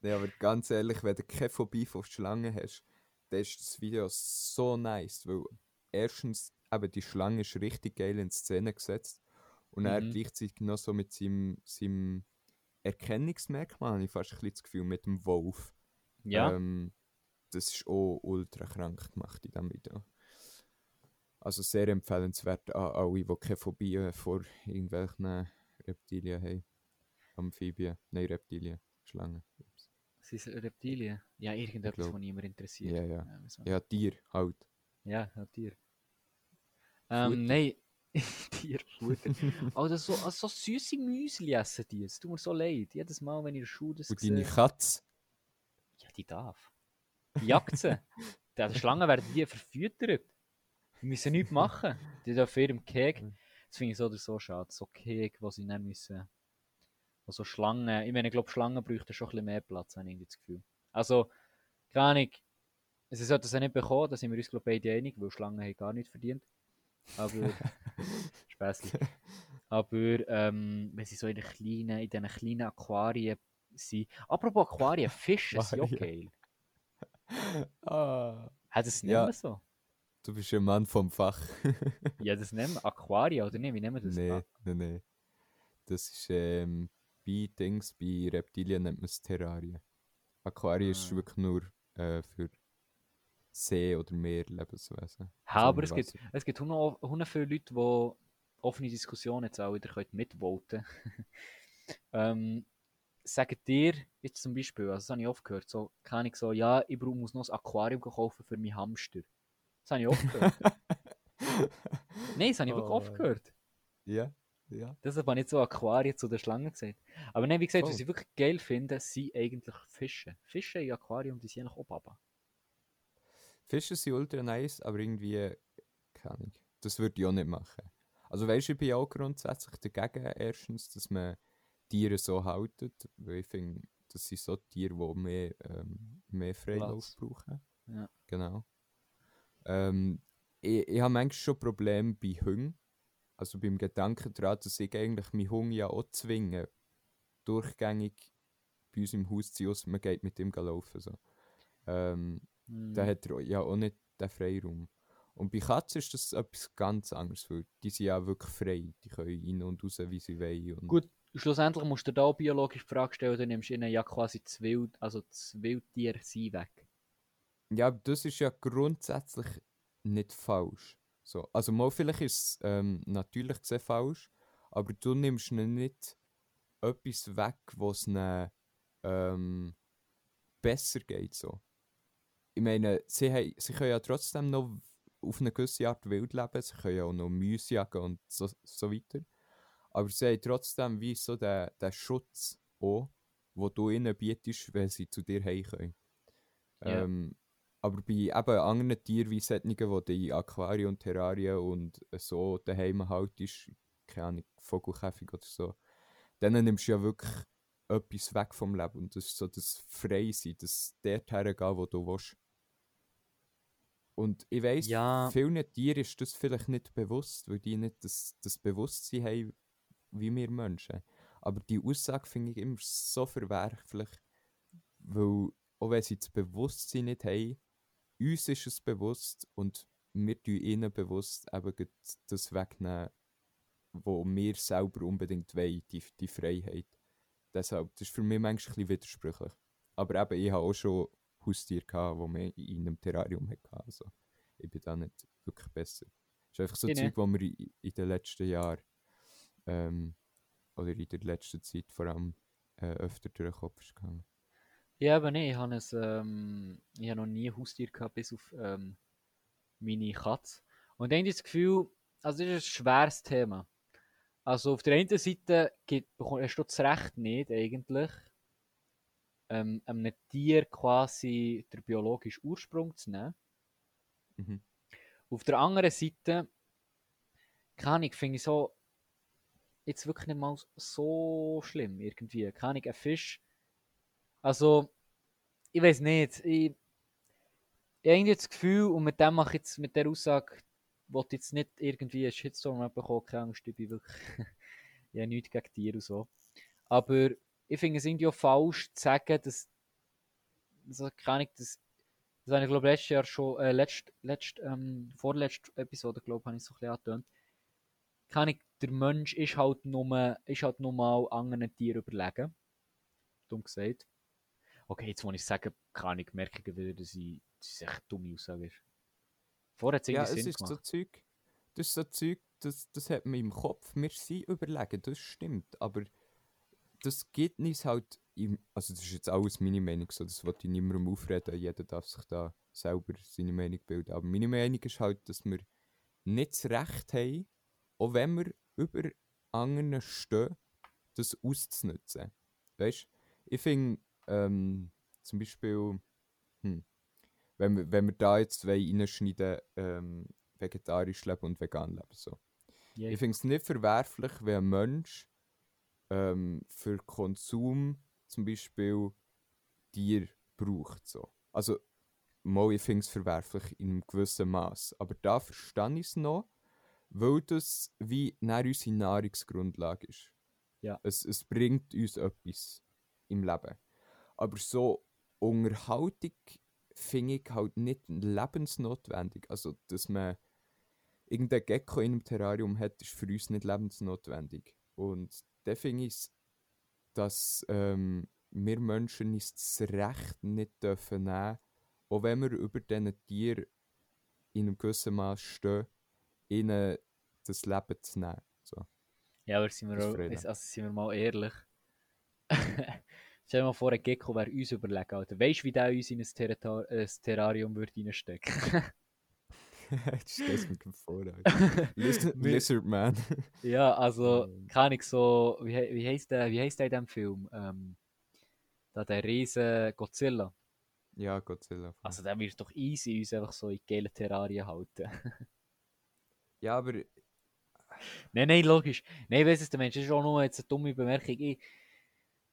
Nee, aber ganz ehrlich, wenn du keine Phobie von Schlangen hast, dann ist das Video so nice, weil erstens, eben die Schlange ist richtig geil in Szene gesetzt und er Mhm. gleichzeitig noch so mit seinem, seinem Erkennungsmerkmal, habe ich fast ein bisschen das Gefühl, mit dem Wolf. Ja, Ähm, das ist auch ultra krank gemacht in diesem Video. Also sehr empfehlenswert an alle, die keine Phobie vor irgendwelchen Reptilien haben. Amphibien, nein, Reptilien, Schlangen. Sie sind Reptilien. Ja, irgendetwas, was niemand interessiert. Ja, ja. Ja, Tier halt. ja, ja Tier. Ähm, nein, Tier, Futter. Aber das so, also so süße Müsli essen die. Es tut mir so leid. Jedes Mal, wenn ich in der Schule das Und deine. Katze. Ja, die darf. Die jagt sie. Die Schlangen werden die verfüttert. Die müssen nichts machen. Die dürfen ihrem Keg. Das finde ich so oder so schade. So Keg, wo sie nicht müssen. Wo so Schlangen. Ich meine, ich glaube, Schlangen bräuchten schon ein bisschen mehr Platz, habe ich das Gefühl. Also, keine Ahnung. Sie sollten es ja nicht bekommen, da sind wir uns, glaube ich, beide einig, weil Schlangen haben gar nichts verdient. Aber. Späßlich. Aber ähm, wenn sie so in den kleinen, in diesen kleinen Aquarien sind. Apropos Aquarien, Fische sind Aquarien. geil. ah, Hat es nicht Ja. mehr so? du bist ein Mann vom Fach. Ja, das nennen wir Aquarien, oder nicht? Wie nennen wir das? nee, Ah, nee, nee. Das ist ähm, bei Dings, bei Reptilien nennt man es Terrarien. Aquarien ist Ah. wirklich nur äh, für See- oder Meerlebenswesen. Ha, aber es gibt, es gibt hundert viele Leute, die offene Diskussionen jetzt auch wieder können mitvoten ähm, Sagen dir jetzt zum Beispiel, also das habe ich oft gehört, so, kann ich so, ja, ich muss noch ein Aquarium kaufen für meinen Hamster. Das habe ich oft gehört. Nein, das habe ich wirklich Oh. oft gehört. ja, ja. Deshalb habe ich jetzt so Aquarien zu den Schlangen gesagt. Aber nein, wie gesagt, Voll. was ich wirklich geil finde, sind eigentlich Fische. Fische im Aquarium, die sind eigentlich auch Fische sind ultra nice, aber irgendwie, keine Ahnung, das würde ich auch nicht machen. Also weißt du, ich bin auch grundsätzlich dagegen, erstens, dass man Tiere so haltet, weil ich finde, das sind so Tiere, die mehr, ähm, mehr Freilauf Platz. brauchen. Ja. Genau. Ähm, ich ich habe manchmal schon Probleme bei Hunden, also beim Gedanken daran, dass ich eigentlich meinen Hund ja auch zwinge, durchgängig bei uns im Haus zu sein, man geht mit ihm laufen. So. Ähm, da Mhm. hat er ja auch nicht den Freiraum. Und bei Katzen ist das etwas ganz anderes, weil die sind ja wirklich frei. Die können rein und raus, wie sie wollen. Gut, schlussendlich musst du da auch biologisch die Frage stellen, dann nimmst du ihnen ja quasi das, Wild, also das Wildtier sie weg. Ja, aber das ist ja grundsätzlich nicht falsch. So, also mal vielleicht ist es ähm, natürlich gesehen falsch, aber du nimmst ihnen nicht etwas weg, was ihnen ähm, besser geht. So. Ich meine, sie, haben, sie können ja trotzdem noch auf eine gewisse Art wild leben, sie können ja auch noch Müsse jagen und so, so weiter. Aber sie haben trotzdem wie so den, den Schutz auch, wo du ihnen bietest, wenn sie zu dir heim können. Ja. Ähm, aber bei eben anderen Tieren wie solchen, die in Aquarien und Terrarien und so daheim haltest, keine Ahnung, Vogelkäfig oder so, denen nimmst du ja wirklich etwas weg vom Leben. Und das ist so das Freisein, das dort hergehen, wo du willst. Und ich weiss, Ja. vielen Tieren ist das vielleicht nicht bewusst, weil die nicht das, das Bewusstsein haben, wie wir Menschen. Aber die Aussage finde ich immer so verwerflich, weil auch wenn sie das Bewusstsein nicht haben, uns ist es bewusst und wir tun ihnen bewusst eben das wegnehmen, wo wir selber unbedingt wollen, die, die Freiheit. Deshalb, das ist für mich manchmal ein bisschen widersprüchlich. Aber eben, ich habe auch schon Haustiere gehabt, die man in einem Terrarium hatte. Also, ich bin da nicht wirklich besser. Das ist einfach so Genau. Zeug, wo mir in, in den letzten Jahren ähm, oder in der letzten Zeit vor allem äh, öfter durch den Kopf ist gegangen. Ja, aber nee, ich habe ähm, ich habe noch nie ein Haustier gehabt, bis auf ähm, meine Katze. Und irgendwie das Gefühl, also das ist ein schweres Thema. Also auf der einen Seite gibt, hast du das Recht nicht eigentlich, ähm, einem Tier quasi den biologischen Ursprung zu nehmen. Mhm. Auf der anderen Seite, kann ich, finde ich so, jetzt wirklich nicht mal so schlimm irgendwie. Kann ich, ein Fisch, also, ich weiß nicht, ich, ich habe irgendwie das Gefühl, und mit dem mache ich jetzt, mit der Aussage, wollte jetzt nicht irgendwie einen Shitstorm bekommen, keine Angst, ich bin wirklich, ich habe nichts gegen Tiere und so. Aber ich finde es irgendwie auch falsch zu sagen, dass, also kann ich das, das habe ich glaube letztes Jahr schon, äh, letzt, letzt, ähm, vorletzte Episode, glaube ich, habe ich so ein bisschen angetönt. Kann ich, der Mensch ist halt nur, ist halt nur mal anderen Tieren überlegen. Dumm gesagt. Okay, jetzt muss ich sagen, kann ich merken dass ich, das ist echt dumme Aussage ist. Vorher hat es Ja, es Sinn ist so. Zeug, das ist so Zeug, das, das hat man im Kopf. Wir sind überlegen, das stimmt. Aber das geht nicht halt, im, also das ist jetzt alles meine Meinung, so, das wollte ich niemandem aufreden, jeder darf sich da selber seine Meinung bilden. Aber meine Meinung ist halt, dass wir nicht das Recht haben, auch wenn wir über anderen stehen, das auszunutzen. Weißt du, ich finde, ähm, zum Beispiel, hm, wenn wir, wenn wir da jetzt reinschneiden ähm, vegetarisch leben und vegan leben. So. Ja, Ich finde es nicht verwerflich, wenn ein Mensch ähm, für Konsum zum Beispiel Tier braucht. So. Also, mal, ich finde es verwerflich in einem gewissen Maß. Aber da verstehe ich es noch, weil das wie nach unsere Nahrungsgrundlage ist. Ja. Es, es bringt uns etwas im Leben. Aber so Unterhaltung finde ich halt nicht lebensnotwendig. Also, dass man irgendein Gecko in einem Terrarium hat, ist für uns nicht lebensnotwendig. Und da finde ich es, dass ähm, wir Menschen uns das Recht nicht dürfen nehmen, auch wenn wir über diesen Tieren in einem gewissen Maß stehen, ihnen das Leben zu nehmen. So. Ja, aber sind wir, auch, also sind wir mal ehrlich. Stell dir mal vor, ein Gecko wäre uns überlegen, Alter. Weißt du, wie der uns in ein, Terrata- äh, ein Terrarium würde reinstecken? das stellst mir vor. Lizard, Lizard Man. ja, also, kann ich so, wie, wie heisst der, wie heisst der in dem Film? Ähm, da der riesen Godzilla. ja, Godzilla. Also, der wird doch easy uns einfach so in gelben Terrarien halten. ja, aber Nein, nein, logisch. Nein, weiss es der Mensch, das ist auch nur jetzt eine dumme Bemerkung. Ich,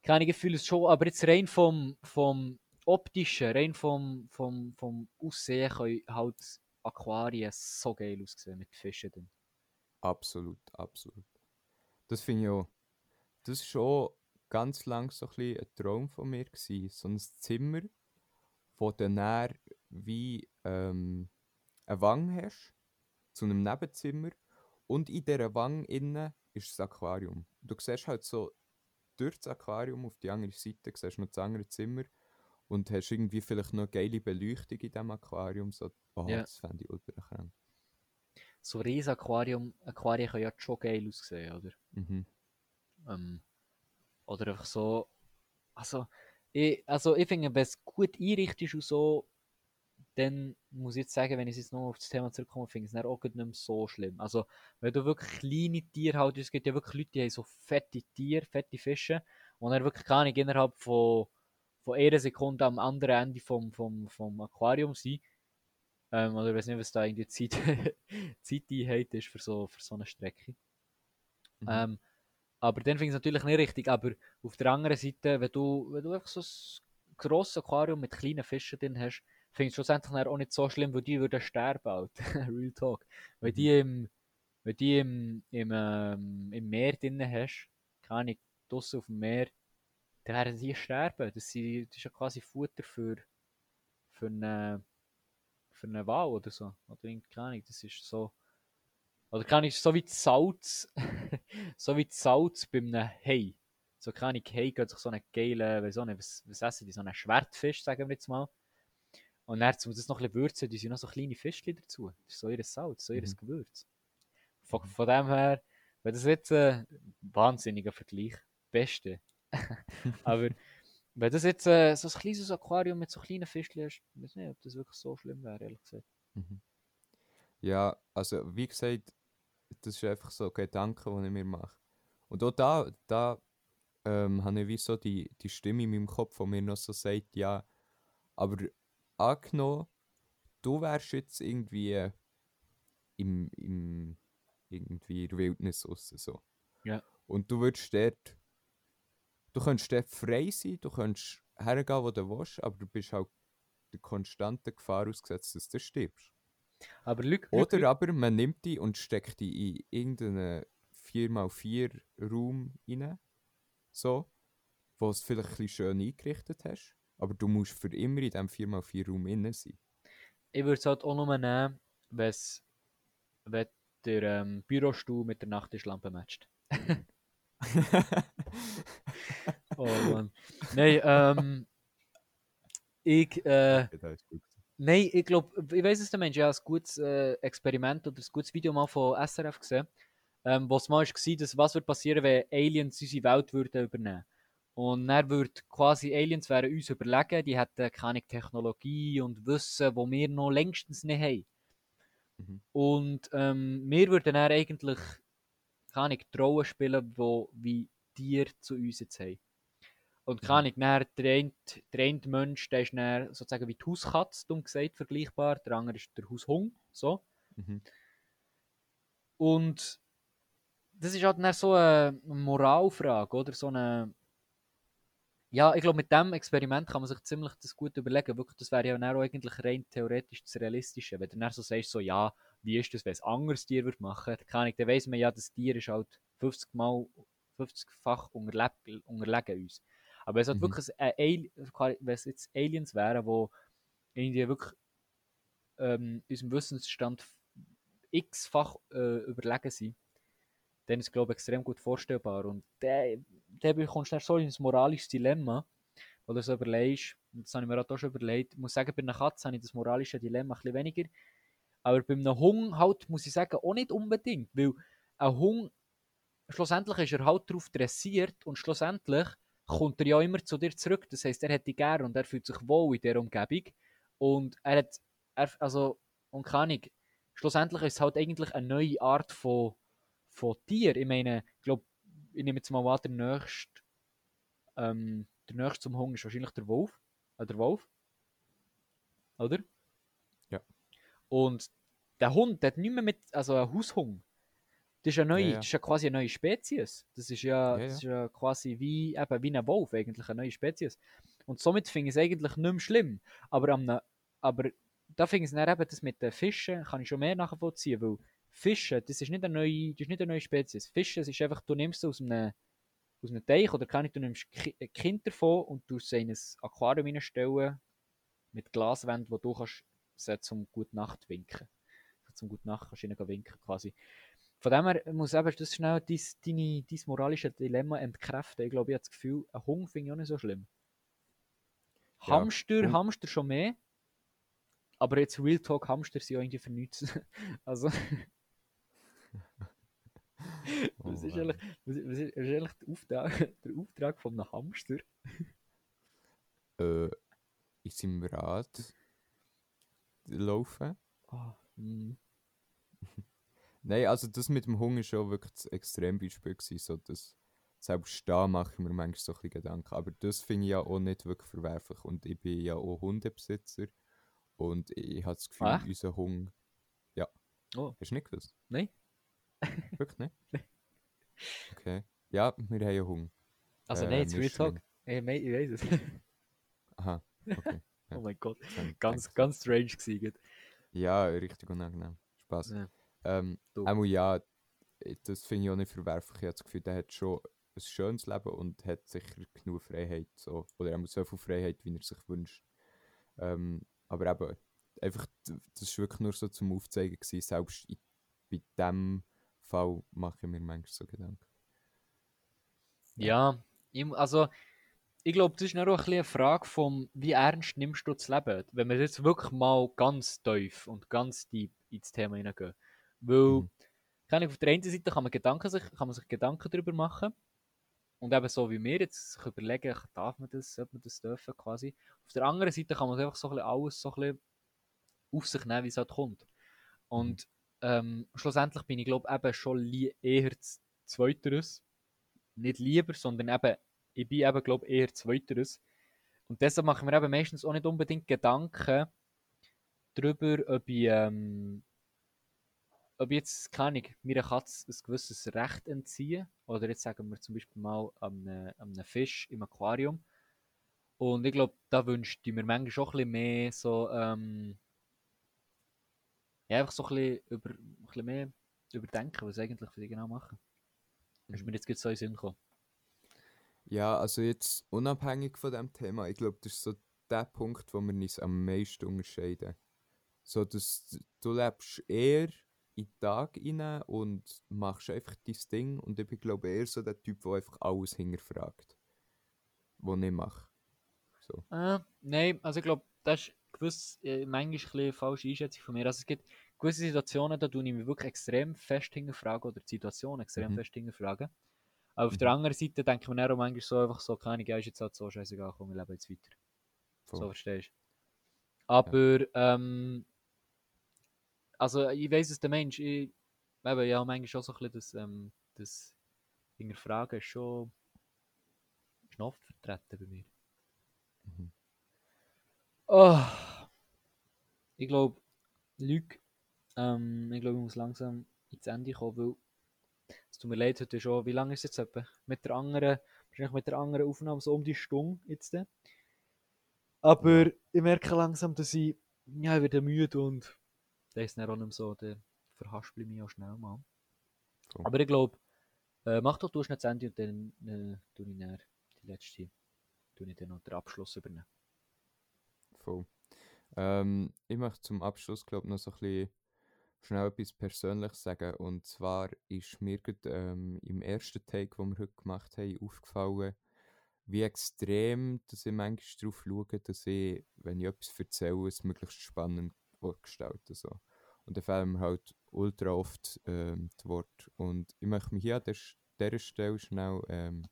keine Gefühle schon, aber jetzt rein vom, vom optischen, rein vom, vom, vom Aussehen können halt Aquarien so geil aussehen mit Fischen drin. Absolut, absolut. Das finde ich auch. Das war schon ganz lang so ein, ein Traum von mir. Gewesen. So ein Zimmer, wo du dann wie ähm, eine Wange hast, zu einem Nebenzimmer. Und in dieser Wange innen ist das Aquarium. Du siehst halt so durch das Aquarium auf die andere Seite, siehst noch das andere Zimmer und hast irgendwie vielleicht noch geile Beleuchtung in diesem Aquarium. So, oh, Ja. das fände ich ultra krank. So riesen Aquarium, Aquarien können ja schon geil aussehen, oder? Mhm. Ähm, oder einfach so. Also, ich, also ich finde, wenn es gut einrichtet ist und so, dann muss ich jetzt sagen, wenn ich jetzt noch auf das Thema zurückkomme, finde ich es dann auch nicht mehr so schlimm. Also, wenn du wirklich kleine Tiere halt, es gibt ja wirklich Leute, die haben so fette Tiere, fette Fische, und dann wirklich gar nicht innerhalb von, von einer Sekunde am anderen Ende vom, vom, vom Aquarium sind. Ähm, oder ich weiß nicht, was da irgendwie Zeit, Zeiteinheit ist für so, für so eine Strecke. Mhm. Ähm, aber dann finde ich es natürlich nicht richtig. Aber auf der anderen Seite, wenn du, wenn du einfach so ein grosses Aquarium mit kleinen Fischen drin hast, finde ich schlussendlich auch nicht so schlimm, weil die würden sterben. Halt. Real Talk. Wenn Mhm. die im, wenn die im, im, ähm, im Meer drin hast, keine Ahnung, draussen auf dem Meer, dann werden die sterben. Das, sind, das ist ja quasi Futter für, für eine, für eine Wal oder so. Oder irgendwie, keine Ahnung, das ist so. Oder kann ich so wie das Salz, so wie das Salz bei einem Hai. So kann ich Hai geht sich so einen geilen, auch nicht, was, was essen die, so einen Schwertfisch, sagen wir jetzt mal. Und dann, um das noch ein bisschen würzen, die sind noch so kleine Fischchen dazu. Das ist so ihr Salz, so ihr Mhm. Gewürz. Von, von dem her, wenn das jetzt ein wahnsinniger Vergleich, beste. Aber Wenn das jetzt äh, so ein kleines Aquarium mit so kleinen Fischchen ist, ich weiß nicht, ob das wirklich so schlimm wäre, ehrlich gesagt. Mhm. Ja, also wie gesagt, das ist einfach so ein Gedanke, den ich mir mache. Und auch da, da ähm, habe ich wie so die, die Stimme in meinem Kopf, die mir noch so sagt, ja, aber angenommen, du wärst jetzt irgendwie im, im irgendwie in der Wildnis raus, so. Ja. Und du würdest dort, du könntest dort frei sein, du könntest hergehen, wo du willst, aber du bist halt der konstanten Gefahr ausgesetzt, dass du stirbst. Aber Lüg, Oder aber man nimmt die und steckt die in irgendeinen 4x4 Raum rein, so, wo es vielleicht ein bisschen schön eingerichtet hast, aber du musst für immer in diesem 4x4 Raum innen sein. ich würde es halt auch nur nehmen, wenn's, wenn der ähm, Bürostuhl mit der Nachttischlampe matcht. Oh Mann. Nein, ähm, ich, äh, nein, ich glaube, ich weiß es der Mensch, ich habe ein gutes äh, Experiment oder ein gutes Video mal von SRF gesehen, ähm, wo es mal war, dass was würde passieren, wenn Aliens unsere Welt würden übernehmen. Und dann würde quasi Aliens wären uns überlegen, die hätten keine Technologie und Wissen, wo wir noch längstens nicht haben. Mhm. Und ähm, wir würden dann eigentlich keine Rolle spielen, wo, wie Tiere zu uns jetzt haben. Und keine Ahnung, dann der eine, der eine Mensch, der ist dann sozusagen wie die Hauskatze, dumm gesagt, vergleichbar. Der andere ist der Haushung, so. Mhm. Und das ist halt dann so eine Moralfrage, oder? So eine. Ja, ich glaube, mit dem Experiment kann man sich ziemlich das gut überlegen. Wirklich, das wäre ja dann auch eigentlich rein theoretisch das Realistische. Wenn du dann so sagst, so, ja, wie ist das, wenn es ein anderes Tier würde machen würde, dann weiss man ja, das Tier ist halt 50 Mal, 50-fach unterle unterlegen uns. Aber wenn es halt Mhm. wirklich ein wenn es jetzt Aliens wären, die irgendwie wirklich ähm, unserem Wissensstand x-fach äh, überlegen sind, dann ist glaube ich, extrem gut vorstellbar. Und der, der bekommst du dann so in ein moralisches Dilemma, wo du so überlegst, und das habe ich mir auch schon überlegt, ich muss sagen, bei einer Katze habe ich das moralische Dilemma ein bisschen weniger, aber bei einem Hund halt, muss ich sagen, auch nicht unbedingt, weil ein Hund, schlussendlich ist er halt darauf dressiert und schlussendlich kommt er ja immer zu dir zurück, das heisst, er hat dich gern und er fühlt sich wohl in dieser Umgebung. Und er hat, er, also, und keine Ahnung, schlussendlich ist es halt eigentlich eine neue Art von, von Tier. Ich meine, ich glaube, ich nehme jetzt mal an, der nächste, ähm, der nächste zum Hund ist wahrscheinlich der Wolf. Äh, der Wolf. Oder? Ja. Und der Hund, der hat nicht mehr mit, also ein Haushund. Das ist, eine neue, Ja, ja. das ist ja quasi eine neue Spezies. Das ist ja, Ja, das ist ja quasi wie, eben, wie ein Wolf, eigentlich eine neue Spezies. Und somit finde ich es eigentlich nicht mehr schlimm. Aber, am, ne- aber da finde ich es dann eben, das mit den Fischen kann ich schon mehr nachvollziehen, weil Fische, das ist nicht eine neue, das ist nicht eine neue Spezies. Fische, ist einfach, du nimmst sie aus einem, aus einem Teich oder kann ich, du nimmst Ki- ein Kind davon und du sie in ein Aquarium hineinstellen mit Glaswänden, wo du kannst sie zum Gute Nacht winken. Zum Gute Nacht kannst du ihnen winken quasi. Von dem her muss eben das schnell dein, deine, dein moralische Dilemma entkräften. Ich glaube, ich habe das Gefühl, ein Hund finde ich auch nicht so schlimm. Ja, Hamster, Hund- Hamster schon mehr. Aber jetzt Real Talk, Hamster sind ja irgendwie für nichts. also, Oh was, ist Mann. eigentlich, was, ist, was eigentlich der Auftrag, der Auftrag von einem Hamster? Äh, in seinem Rad laufen. Hm. Nein, also das mit dem Hunger schon wirklich das Extrembeispiel gewesen, so dass selbst da mache ich mir manchmal so ein bisschen Gedanken, aber das finde ich ja auch nicht wirklich verwerflich und ich bin ja auch Hundebesitzer und ich habe das Gefühl, echt? unser Hund, ja, Oh. hast du nicht gewusst? Nein. Wirklich nicht? Okay, ja, wir haben einen Hund. Also, Äh, nein, jetzt Real. Talk. Hey, mate, ich weiß es. Aha, okay. Ja. oh mein Gott. Ganz, ganz strange gewesen. Ja, richtig unangenehm. Spaß. Ja. Ähm. Einmal ja, äh, das finde ich auch nicht verwerflich. Ich habe das Gefühl, der hat schon ein schönes Leben und hat sicher genug Freiheit. So. Oder er muss so viel Freiheit, wie er sich wünscht. Ähm, aber eben, einfach, das war wirklich nur so zum Aufzeigen. Gewesen. Selbst in, bei diesem Fall mache ich mir manchmal so Gedanken. Ja, also ich glaube, das ist auch ein bisschen eine Frage von, wie ernst nimmst du das Leben? Wenn wir jetzt wirklich mal ganz tief und ganz deep ins Thema hineingehen. Weil, Mhm. kann ich, auf der einen Seite kann man, Gedanken sich, kann man sich Gedanken darüber machen, und eben so wie wir jetzt sich überlegen, darf man das, sollte man das dürfen quasi. Auf der anderen Seite kann man einfach so ein bisschen alles so ein bisschen auf sich nehmen, wie es halt kommt. Und ähm, schlussendlich bin ich glaube eben schon eher Zweiteres. Nicht lieber, sondern eben, ich bin eben glaube eher Zweiteres. Und deshalb machen wir eben meistens auch nicht unbedingt Gedanken darüber, ob ich, ähm, ob ich jetzt, keine Ahnung, meiner Katze ein gewisses Recht entziehe. Oder jetzt sagen wir zum Beispiel mal an einem, einem Fisch im Aquarium. Und ich glaube, da wünschte ich mir manchmal auch ein bisschen mehr so, ähm, ja, einfach so ein bisschen, über, ein bisschen mehr überdenken, was eigentlich für die genau machen. Das ist mir jetzt gerade so in Sinn gekommen. Ja, also jetzt unabhängig von dem Thema, ich glaube, das ist so der Punkt, wo wir uns am meisten unterscheiden. So, dass du lebst eher in den Tag rein und machst einfach dein Ding und ich bin, glaube eher so der Typ, der einfach alles hinterfragt. Was ich mache. So. Äh, nein, also ich glaube, das ist gewiss, äh, manchmal eine falsche Einschätzung von mir. Also es gibt gewisse Situationen, da tue ich mich wirklich extrem fest hinterfragen oder die Situation extrem mhm. fest hinterfragen. Aber auf mhm. der anderen Seite denke ich mir dann auch manchmal so einfach so, keine Ahnung, ist jetzt halt so scheißegal, komm, wir leben jetzt weiter. Voll. So verstehst du. Aber, ja. ähm, also ich weiß es, der Mensch, ich, eben, ja, manchmal schon so ein bisschen das, ähm, das Hinterfragen ist schon, ist oft vertreten bei mir. Mhm. Oh, ich glaube, Lüge, ähm, ich glaube, ich muss langsam ins Ende kommen, weil es tut mir leid, heute schon, wie lange ist es jetzt etwa? Mit der anderen, wahrscheinlich mit der anderen Aufnahme so um die Stunde jetzt. Aber ich merke langsam, dass ich, ja, ich werde müde und der ist dann auch nicht mehr so, der verhaspel ich mich auch schnell mal. Cool. Aber ich glaube, äh, mach doch du schnell das Ende und dann äh, tue ich dann die letzte, tue ich dann noch den Abschluss übernehmen. Voll. Ähm, ich möchte zum Abschluss, glaube ich, noch so ein bisschen schnell etwas Persönliches sagen. Und zwar ist mir gerade, ähm, im ersten Take, den wir heute gemacht haben, aufgefallen, wie extrem dass ich manchmal darauf schaue, dass ich, wenn ich etwas erzähle, es möglichst spannend gestalten so. Und dann fehlen mir halt ultra oft ähm, die Worte. Und ich möchte mich hier an dieser Stelle schnell, ähm,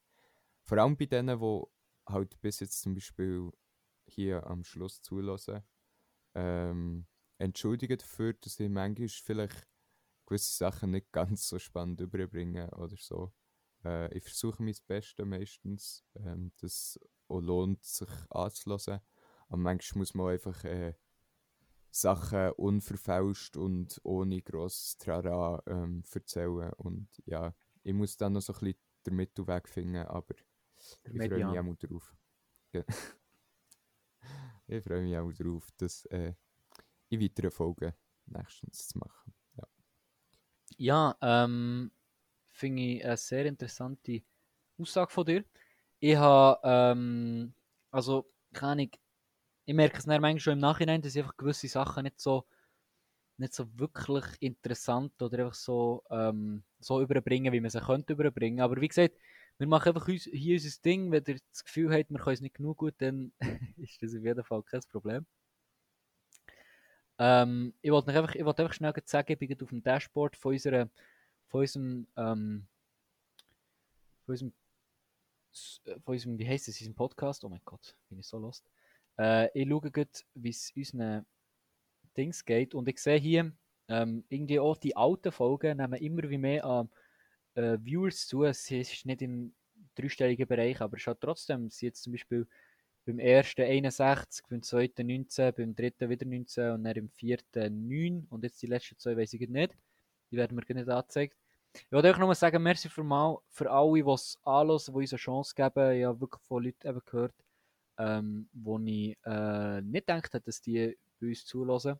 vor allem bei denen, die halt bis jetzt zum Beispiel hier am Schluss zulassen, ähm, entschuldigen dafür, dass ich manchmal vielleicht gewisse Sachen nicht ganz so spannend überbringe oder so. Äh, ich versuche mein Bestes meistens. Ähm, das auch lohnt sich anzulassen. Aber manchmal muss man einfach äh, Sachen unverfälscht und ohne grosses Trara ähm, erzählen. Und ja, ich muss dann noch so ein bisschen den Mittelweg finden, aber ich freue mich auch drauf. ich freue mich auch darauf, das äh, in weiteren Folgen nächstens zu machen. Ja, ja ähm, finde ich eine sehr interessante Aussage von dir. Ich habe, ähm, also, keine Ahnung, ich merke es manchmal schon im Nachhinein, dass ich einfach gewisse Sachen nicht so, nicht so wirklich interessant oder einfach so, ähm, so überbringen, wie man sie könnte überbringen. Aber wie gesagt, wir machen einfach uns, hier unser Ding. Wenn ihr das Gefühl habt, wir können es nicht genug gut, dann ist das auf jeden Fall kein Problem. Ähm, ich wollte einfach, ich wollte einfach schnell sagen, ich bin auf dem Dashboard von, unserer, von unserem, ähm, von unserem, von unserem, wie heißt es, unserem Podcast? Oh mein Gott, bin ich so lost. Äh, ich schaue gerade, wie es unseren Dings geht und ich sehe hier, ähm, irgendwie auch die alten Folgen nehmen immer wie mehr an äh, Viewers zu. Es ist nicht im dreistelligen Bereich, aber hat trotzdem, sie jetzt zum Beispiel beim ersten 61, beim zweiten 19, beim dritten wieder 19 und dann im vierten 9 und jetzt die letzten zwei weiß ich nicht. Die werden mir nicht angezeigt. Ich wollte euch nur sagen, merci für, mal, für alle, die es anhören, die uns eine Chance geben. Ich habe wirklich von Leuten eben gehört, ähm, wo ich äh, nicht gedacht hätte, dass die bei uns zulassen.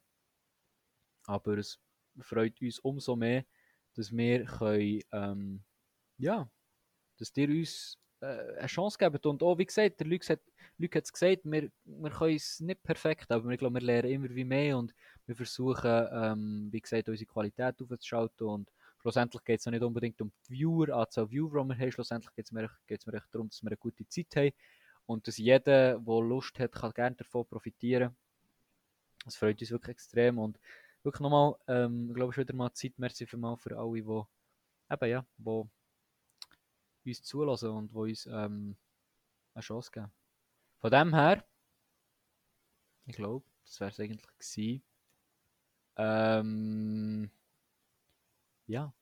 Aber es freut uns umso mehr, dass wir ähm, ja, dass ihr uns äh, eine Chance geben. Und auch, wie gesagt, der Luc hat, es gesagt, wir, wir können es nicht perfekt, aber ich glaube, wir lernen immer wie mehr und wir versuchen, ähm, wie gesagt, unsere Qualität aufzuschalten und schlussendlich geht es nicht unbedingt um die Viewer, Anzahl Viewer, die wir haben, schlussendlich geht es mir, mir darum, dass wir eine gute Zeit haben und dass jeder, der Lust hat, kann gerne davon profitieren. Das freut uns wirklich extrem und wirklich nochmal, ähm, glaube ich, wieder mal Zeit, merci mal für alle, die eben, ja, wo uns zulassen und die uns ähm, eine Chance geben. Von dem her, ich glaube, das wäre es eigentlich gewesen. Ähm, ja,